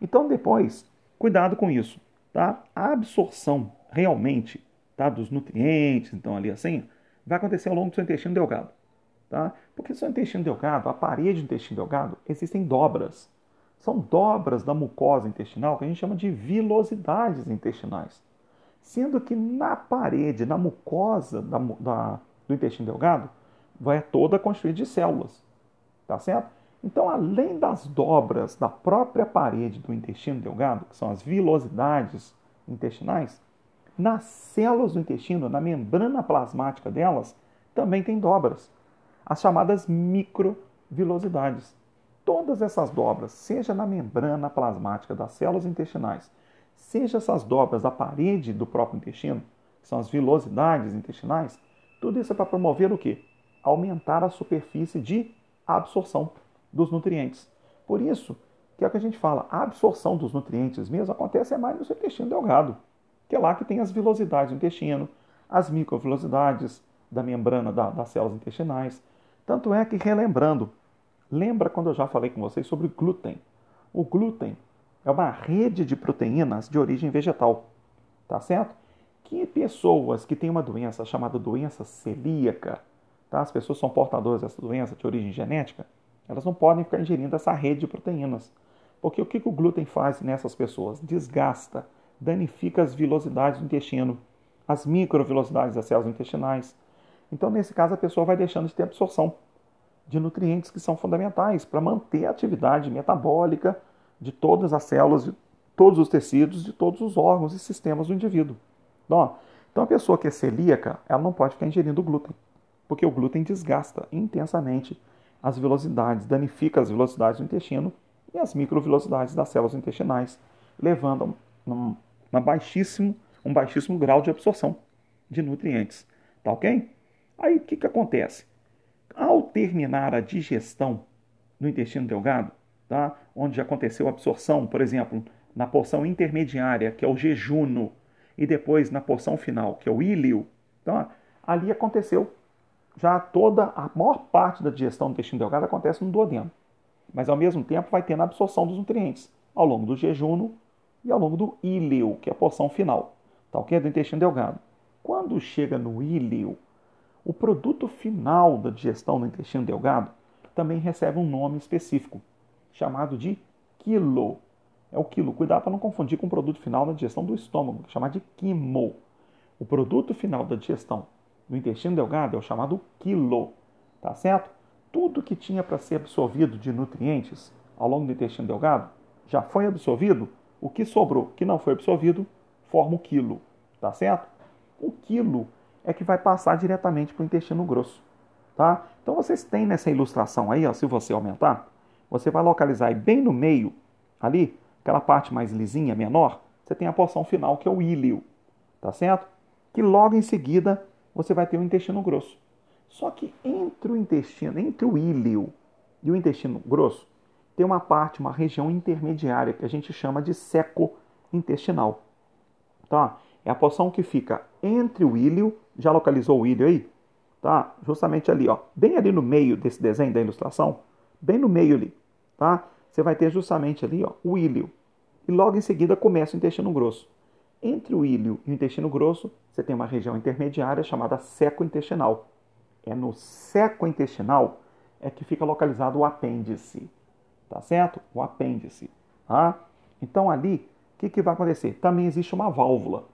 Então depois, cuidado com isso, tá? A absorção realmente, tá, dos nutrientes, então ali assim, vai acontecer ao longo do seu intestino delgado, tá? Porque no seu intestino delgado, a parede do intestino delgado, existem dobras. São dobras da mucosa intestinal que a gente chama de vilosidades intestinais. Sendo que na parede, na mucosa da, da, do intestino delgado, vai toda construída de células. Tá certo? Então, além das dobras da própria parede do intestino delgado, que são as vilosidades intestinais, nas células do intestino, na membrana plasmática delas, também tem dobras, as chamadas microvilosidades. Todas essas dobras, seja na membrana plasmática das células intestinais, seja essas dobras da parede do próprio intestino, que são as vilosidades intestinais, tudo isso é para promover o quê? Aumentar a superfície de absorção dos nutrientes. Por isso, que é o que a gente fala, a absorção dos nutrientes mesmo acontece mais no seu intestino delgado, que é lá que tem as vilosidades do intestino, as microvilosidades da membrana da, das células intestinais. Tanto é que, relembrando, lembra quando eu já falei com vocês sobre glúten? O glúten é uma rede de proteínas de origem vegetal, tá certo? Que pessoas que têm uma doença chamada doença celíaca, tá? as pessoas são portadoras dessa doença de origem genética, elas não podem ficar ingerindo essa rede de proteínas. Porque o que o glúten faz nessas pessoas? Desgasta, danifica as vilosidades do intestino, as microvilosidades das células intestinais. Então, nesse caso, a pessoa vai deixando de ter absorção de nutrientes que são fundamentais para manter a atividade metabólica de todas as células, de todos os tecidos, de todos os órgãos e sistemas do indivíduo. Então, então a pessoa que é celíaca, ela não pode ficar ingerindo glúten, porque o glúten desgasta intensamente as velocidades, danifica as velocidades do intestino e as microvelocidades das células intestinais, levando uma baixíssimo, um baixíssimo grau de absorção de nutrientes. Tá ok? Aí o que, que acontece? Ao terminar a digestão no intestino delgado, tá? onde já aconteceu a absorção, por exemplo, na porção intermediária, que é o jejuno, e depois na porção final, que é o íleo, então, ali aconteceu já toda a maior parte da digestão do intestino delgado acontece no duodeno. Mas ao mesmo tempo vai tendo a absorção dos nutrientes ao longo do jejuno e ao longo do íleo, que é a porção final, tá ok? Do intestino delgado. Quando chega no íleo, o produto final da digestão do intestino delgado também recebe um nome específico, chamado de quilo. É o quilo. Cuidado para não confundir com o produto final da digestão do estômago, é chamado de quimo. O produto final da digestão no intestino delgado é o chamado quilo, tá certo? Tudo que tinha para ser absorvido de nutrientes ao longo do intestino delgado já foi absorvido. O que sobrou, que não foi absorvido, forma o quilo, tá certo? O quilo é que vai passar diretamente para o intestino grosso, tá? Então vocês têm nessa ilustração aí, ó, se você aumentar, você vai localizar aí bem no meio, ali, aquela parte mais lisinha, menor, você tem a porção final que é o íleo, tá certo? Que logo em seguida você vai ter o intestino grosso. Só que entre o intestino, entre o íleo e o intestino grosso, tem uma parte, uma região intermediária que a gente chama de seco intestinal. Tá? É a porção que fica entre o íleo, já localizou o íleo aí? Tá? Justamente ali, ó, bem ali no meio desse desenho da ilustração, bem no meio ali, tá? Você vai ter justamente ali, ó, o íleo. E logo em seguida começa o intestino grosso. Entre o íleo e o intestino grosso, você tem uma região intermediária chamada seco intestinal. É no seco intestinal é que fica localizado o apêndice. Tá certo? O apêndice. Tá? Então ali, o que, que vai acontecer? Também existe uma válvula.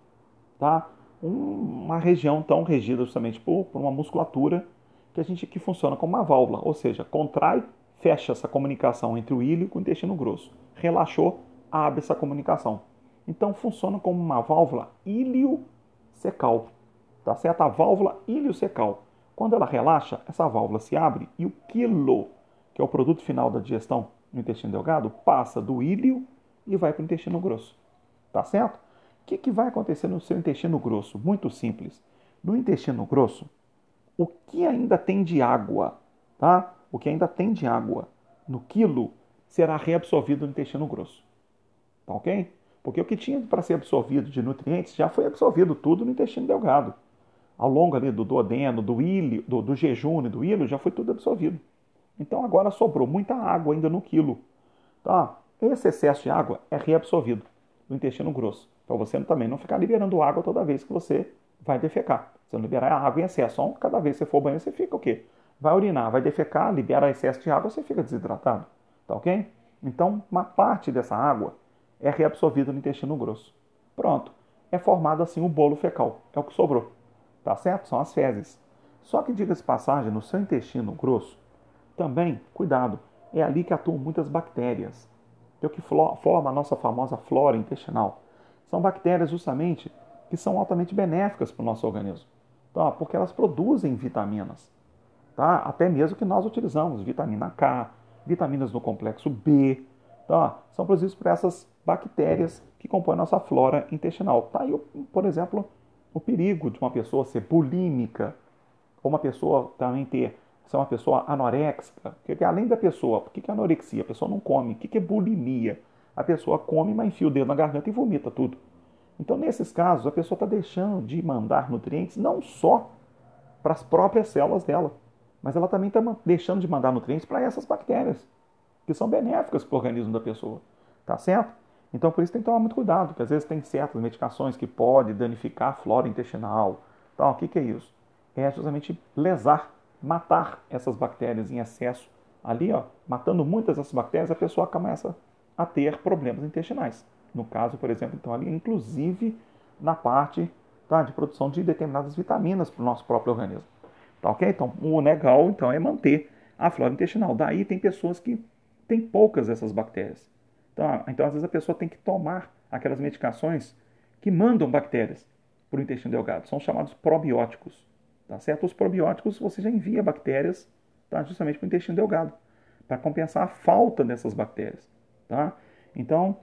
Tá? uma região tão regida justamente por, por uma musculatura que a gente que funciona como uma válvula, ou seja, contrai, fecha essa comunicação entre o íleo e o intestino grosso. Relaxou, abre essa comunicação. Então funciona como uma válvula secal. Tá certo? A válvula iliocecal. Quando ela relaxa, essa válvula se abre e o quilo, que é o produto final da digestão no intestino delgado, passa do íleo e vai para o intestino grosso. Tá certo? O que, que vai acontecer no seu intestino grosso? Muito simples. No intestino grosso, o que ainda tem de água, tá? O que ainda tem de água no quilo será reabsorvido no intestino grosso. Tá ok? Porque o que tinha para ser absorvido de nutrientes já foi absorvido tudo no intestino delgado. Ao longo ali do duodeno, do ilho, do, do jejum e do ilho, já foi tudo absorvido. Então agora sobrou muita água ainda no quilo. Tá? Esse excesso de água é reabsorvido no intestino grosso. Para você também não ficar liberando água toda vez que você vai defecar. Você não liberar água em excesso. Só cada vez que você for ao banheiro, você fica o quê? Vai urinar, vai defecar, libera excesso de água, você fica desidratado. Tá ok? Então, uma parte dessa água é reabsorvida no intestino grosso. Pronto. É formado assim o bolo fecal. É o que sobrou. Tá certo? São as fezes. Só que, diga-se passagem, no seu intestino grosso, também, cuidado, é ali que atuam muitas bactérias. Que é o que forma a nossa famosa flora intestinal. São bactérias justamente que são altamente benéficas para o nosso organismo. Tá? Porque elas produzem vitaminas. Tá? Até mesmo que nós utilizamos, vitamina K, vitaminas no complexo B, tá? são produzidas por essas bactérias que compõem nossa flora intestinal. Tá aí, por exemplo, o perigo de uma pessoa ser bulímica, ou uma pessoa também ter, ser uma pessoa anoréxica. Porque além da pessoa, o que é anorexia? A pessoa não come. O que é bulimia? A pessoa come, mas enfia o dedo na garganta e vomita tudo. Então, nesses casos, a pessoa está deixando de mandar nutrientes não só para as próprias células dela, mas ela também está deixando de mandar nutrientes para essas bactérias, que são benéficas para o organismo da pessoa. Tá certo? Então, por isso tem que tomar muito cuidado, porque às vezes tem certas medicações que podem danificar a flora intestinal. Então, o que, que é isso? É justamente lesar, matar essas bactérias em excesso. Ali, ó, matando muitas dessas bactérias, a pessoa começa a ter problemas intestinais. No caso, por exemplo, então ali, inclusive na parte tá, de produção de determinadas vitaminas para o nosso próprio organismo. Tá ok? Então, o legal então é manter a flora intestinal. Daí tem pessoas que têm poucas dessas bactérias. Então, então, às vezes, a pessoa tem que tomar aquelas medicações que mandam bactérias para o intestino delgado. São chamados probióticos. Tá certo? Os probióticos você já envia bactérias tá, justamente para o intestino delgado, para compensar a falta dessas bactérias. Tá? Então,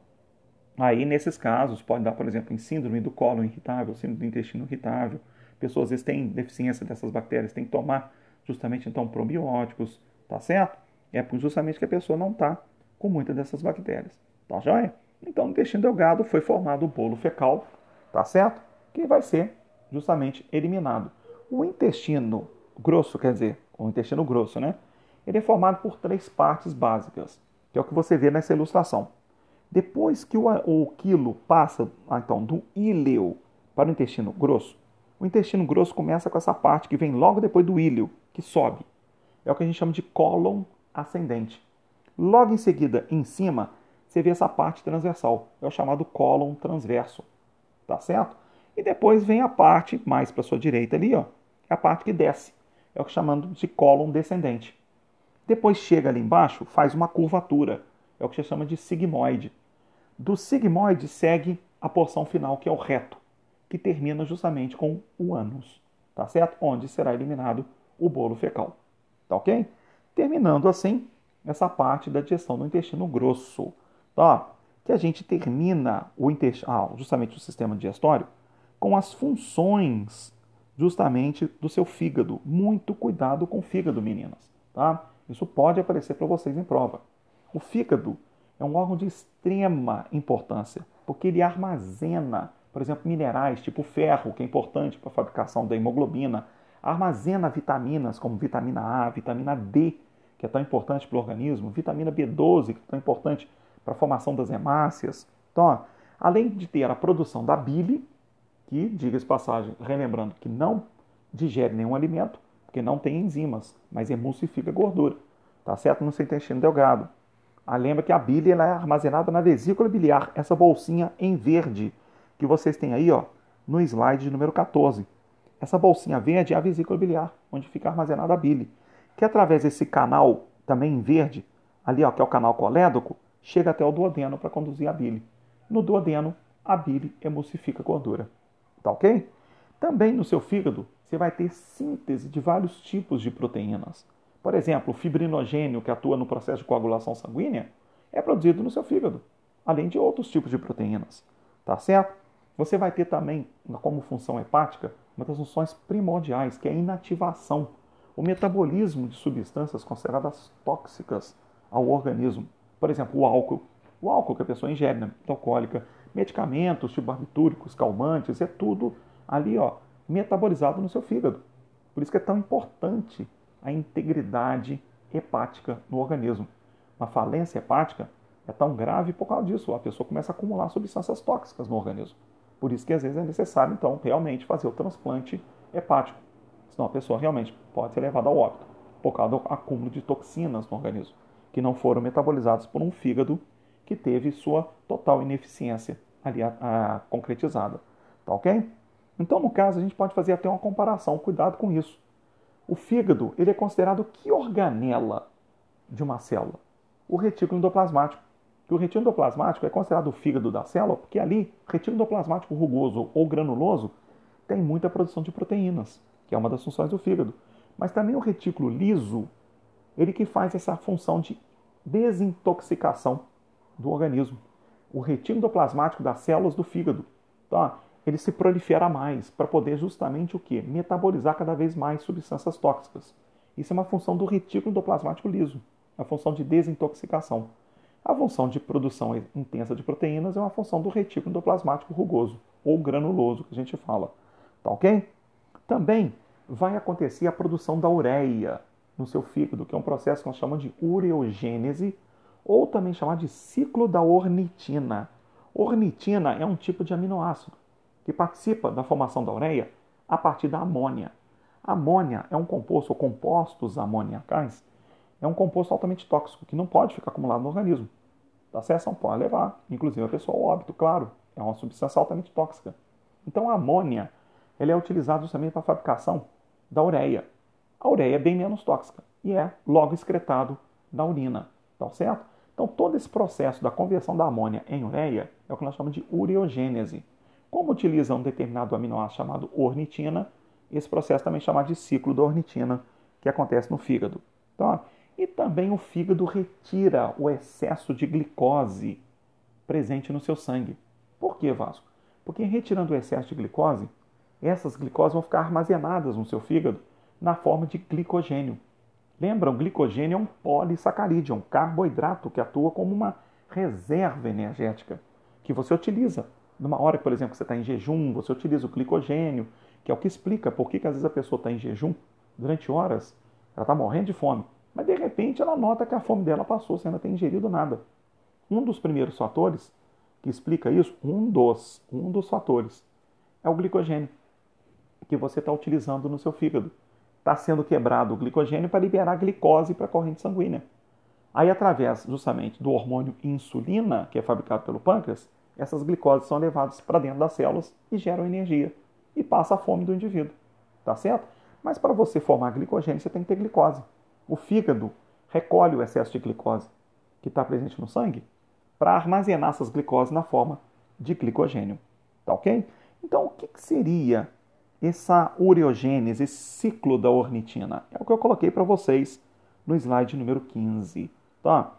aí nesses casos, pode dar, por exemplo, em síndrome do colo irritável, síndrome do intestino irritável. Pessoas às vezes têm deficiência dessas bactérias, tem que tomar justamente então probióticos, tá certo? É justamente que a pessoa não está com muitas dessas bactérias. Tá joia? Então, no intestino delgado foi formado o bolo fecal, tá certo? Que vai ser justamente eliminado. O intestino grosso, quer dizer, o intestino grosso, né? Ele é formado por três partes básicas, que é o que você vê nessa ilustração. Depois que o, o quilo passa, ah, então, do íleo para o intestino grosso, o intestino grosso começa com essa parte que vem logo depois do íleo, que sobe. É o que a gente chama de cólon ascendente. Logo em seguida, em cima, você vê essa parte transversal, é o chamado cólon transverso, tá certo? E depois vem a parte mais para sua direita ali, ó, é a parte que desce, é o que chamamos de cólon descendente. Depois chega ali embaixo, faz uma curvatura, é o que se chama de sigmoide. Do sigmoide segue a porção final, que é o reto, que termina justamente com o ânus, tá certo? Onde será eliminado o bolo fecal, tá ok? Terminando assim essa parte da digestão do intestino grosso, tá? Que a gente termina o intestino, ah, justamente o sistema digestório com as funções justamente do seu fígado. Muito cuidado com o fígado, meninas, tá? Isso pode aparecer para vocês em prova. O fígado é um órgão de extrema importância, porque ele armazena, por exemplo, minerais tipo ferro, que é importante para a fabricação da hemoglobina, armazena vitaminas como vitamina A, vitamina D, que é tão importante para o organismo, vitamina B12, que é tão importante para a formação das hemácias. Então, ó, além de ter a produção da bile, que, diga-se passagem, relembrando que não digere nenhum alimento, porque não tem enzimas, mas emulsifica gordura, tá certo? No seu intestino delgado. Ah, lembra que a bile ela é armazenada na vesícula biliar, essa bolsinha em verde que vocês têm aí ó, no slide número 14. Essa bolsinha verde é a vesícula biliar, onde fica armazenada a bile que através desse canal, também em verde, ali ó, que é o canal colédoco, chega até o duodeno para conduzir a bile. No duodeno, a bile emulsifica a gordura. Tá ok? Também no seu fígado, você vai ter síntese de vários tipos de proteínas. Por exemplo, o fibrinogênio, que atua no processo de coagulação sanguínea, é produzido no seu fígado, além de outros tipos de proteínas. Tá certo? Você vai ter também, como função hepática, uma das funções primordiais, que é a inativação, o metabolismo de substâncias consideradas tóxicas ao organismo. Por exemplo, o álcool. O álcool que a pessoa ingere, né? alcoólica, medicamentos tipo barbitúricos, calmantes, é tudo ali, ó, metabolizado no seu fígado. Por isso que é tão importante a integridade hepática no organismo. Uma falência hepática é tão grave por causa disso. A pessoa começa a acumular substâncias tóxicas no organismo. Por isso que às vezes é necessário, então, realmente fazer o transplante hepático. Senão a pessoa realmente pode ser levada ao óbito por causa do acúmulo de toxinas no organismo, que não foram metabolizadas por um fígado que teve sua total ineficiência ali a, a, concretizada. Tá ok? Então, no caso, a gente pode fazer até uma comparação. Cuidado com isso. O fígado ele é considerado que organela de uma célula? O retículo endoplasmático. O retículo endoplasmático é considerado o fígado da célula porque ali, retículo endoplasmático rugoso ou granuloso tem muita produção de proteínas, que é uma das funções do fígado. Mas também o retículo liso, ele que faz essa função de desintoxicação do organismo. O retículo endoplasmático das células do fígado. Tá? ele se prolifera mais para poder justamente o que? Metabolizar cada vez mais substâncias tóxicas. Isso é uma função do retículo endoplasmático liso, a função de desintoxicação. A função de produção intensa de proteínas é uma função do retículo endoplasmático rugoso ou granuloso que a gente fala. Tá ok? Também vai acontecer a produção da ureia no seu fígado, que é um processo que nós chamamos de ureogênese, ou também chamado de ciclo da ornitina. Ornitina é um tipo de aminoácido que participa da formação da ureia a partir da amônia. Amônia é um composto, ou compostos amoniacais, é um composto altamente tóxico que não pode ficar acumulado no organismo. Tá certo? Pode levar, inclusive a pessoa ao óbito, claro. É uma substância altamente tóxica. Então a amônia ela é utilizada justamente para a fabricação da ureia. A ureia é bem menos tóxica e é logo excretado na urina. Tá certo? Então todo esse processo da conversão da amônia em ureia é o que nós chamamos de ureogênese. Como utiliza um determinado aminoácido chamado ornitina, esse processo também é chamado de ciclo da ornitina, que acontece no fígado. Tá? E também o fígado retira o excesso de glicose presente no seu sangue. Por que, Vasco? Porque retirando o excesso de glicose, essas glicoses vão ficar armazenadas no seu fígado na forma de glicogênio. Lembra, o glicogênio é um polissacarídeo, é um carboidrato que atua como uma reserva energética que você utiliza numa hora, por exemplo, que você está em jejum, você utiliza o glicogênio, que é o que explica por que, que às vezes a pessoa está em jejum durante horas, ela está morrendo de fome, mas de repente ela nota que a fome dela passou sem ela ter ingerido nada. Um dos primeiros fatores que explica isso, um dos, um dos fatores, é o glicogênio que você está utilizando no seu fígado. Está sendo quebrado o glicogênio para liberar glicose para a corrente sanguínea. Aí, através justamente do hormônio insulina, que é fabricado pelo pâncreas, essas glicoses são levadas para dentro das células e geram energia e passa a fome do indivíduo. Tá certo? Mas para você formar glicogênio, você tem que ter glicose. O fígado recolhe o excesso de glicose que está presente no sangue para armazenar essas glicoses na forma de glicogênio. Tá ok? Então, o que, que seria essa ureogênese, esse ciclo da ornitina? É o que eu coloquei para vocês no slide número 15. Tá?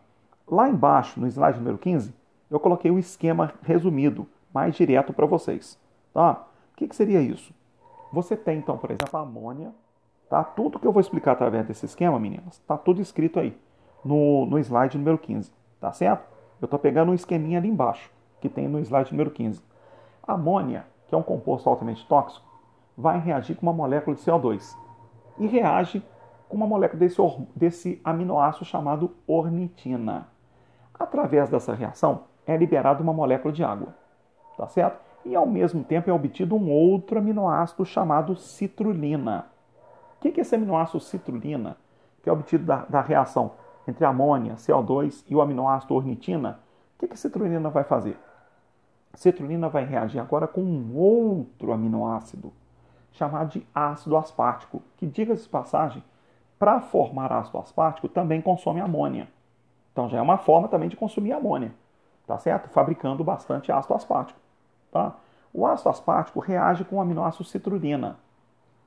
Lá embaixo, no slide número 15, eu coloquei um esquema resumido, mais direto para vocês. Tá? O que, que seria isso? Você tem, então, por exemplo, a amônia. Tá? Tudo que eu vou explicar através desse esquema, meninas, está tudo escrito aí no, no slide número 15. Tá certo? Eu estou pegando um esqueminha ali embaixo, que tem no slide número 15. A amônia, que é um composto altamente tóxico, vai reagir com uma molécula de CO2 e reage com uma molécula desse, desse aminoácido chamado ornitina. Através dessa reação, é liberada uma molécula de água, tá certo? E ao mesmo tempo é obtido um outro aminoácido chamado citrulina. O que é esse aminoácido citrulina, que é obtido da, da reação entre amônia, CO2 e o aminoácido ornitina? O que, a citrulina vai fazer? Citrulina vai reagir agora com um outro aminoácido, chamado de ácido aspartico, que, diga-se de passagem, para formar ácido aspartico também consome amônia. Então já é uma forma também de consumir amônia tá certo? Fabricando bastante ácido aspartico, tá? o ácido aspartico reage com o aminoácido citrulina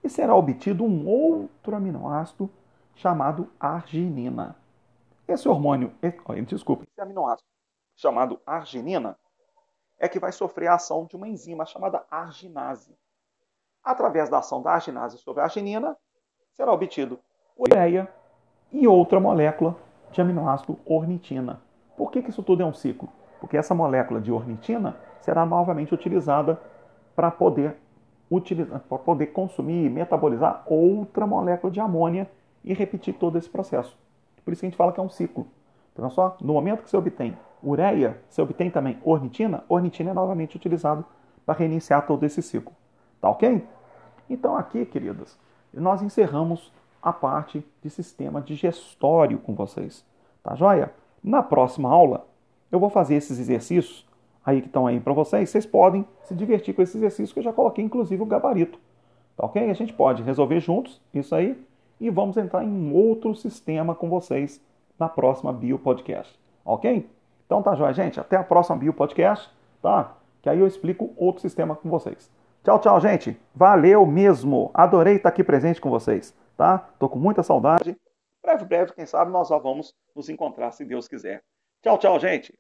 e será obtido um outro aminoácido chamado arginina. Esse hormônio, desculpe, esse aminoácido chamado arginina é que vai sofrer a ação de uma enzima chamada arginase. Através da ação da arginase sobre a arginina, será obtido ureia e outra molécula de aminoácido ornitina. Por que, que isso tudo é um ciclo? Porque essa molécula de ornitina será novamente utilizada para poder, poder consumir e metabolizar outra molécula de amônia e repetir todo esse processo. Por isso que a gente fala que é um ciclo. Então, só, no momento que você obtém ureia, você obtém também ornitina, ornitina é novamente utilizado para reiniciar todo esse ciclo. Tá ok? Então aqui, queridas, nós encerramos a parte de sistema digestório com vocês. Tá joia? Na próxima aula, eu vou fazer esses exercícios aí que estão aí para vocês. Vocês podem se divertir com esses exercícios que eu já coloquei, inclusive, o gabarito. Tá ok? A gente pode resolver juntos isso aí e vamos entrar em outro sistema com vocês na próxima Bio Podcast. Ok? Então tá joia, gente. Até a próxima Bio Podcast, tá? Que aí eu explico outro sistema com vocês. Tchau, tchau, gente. Valeu mesmo. Adorei estar aqui presente com vocês, tá? Tô com muita saudade. Breve, breve, quem sabe nós já vamos nos encontrar, se Deus quiser. Tchau, tchau, gente.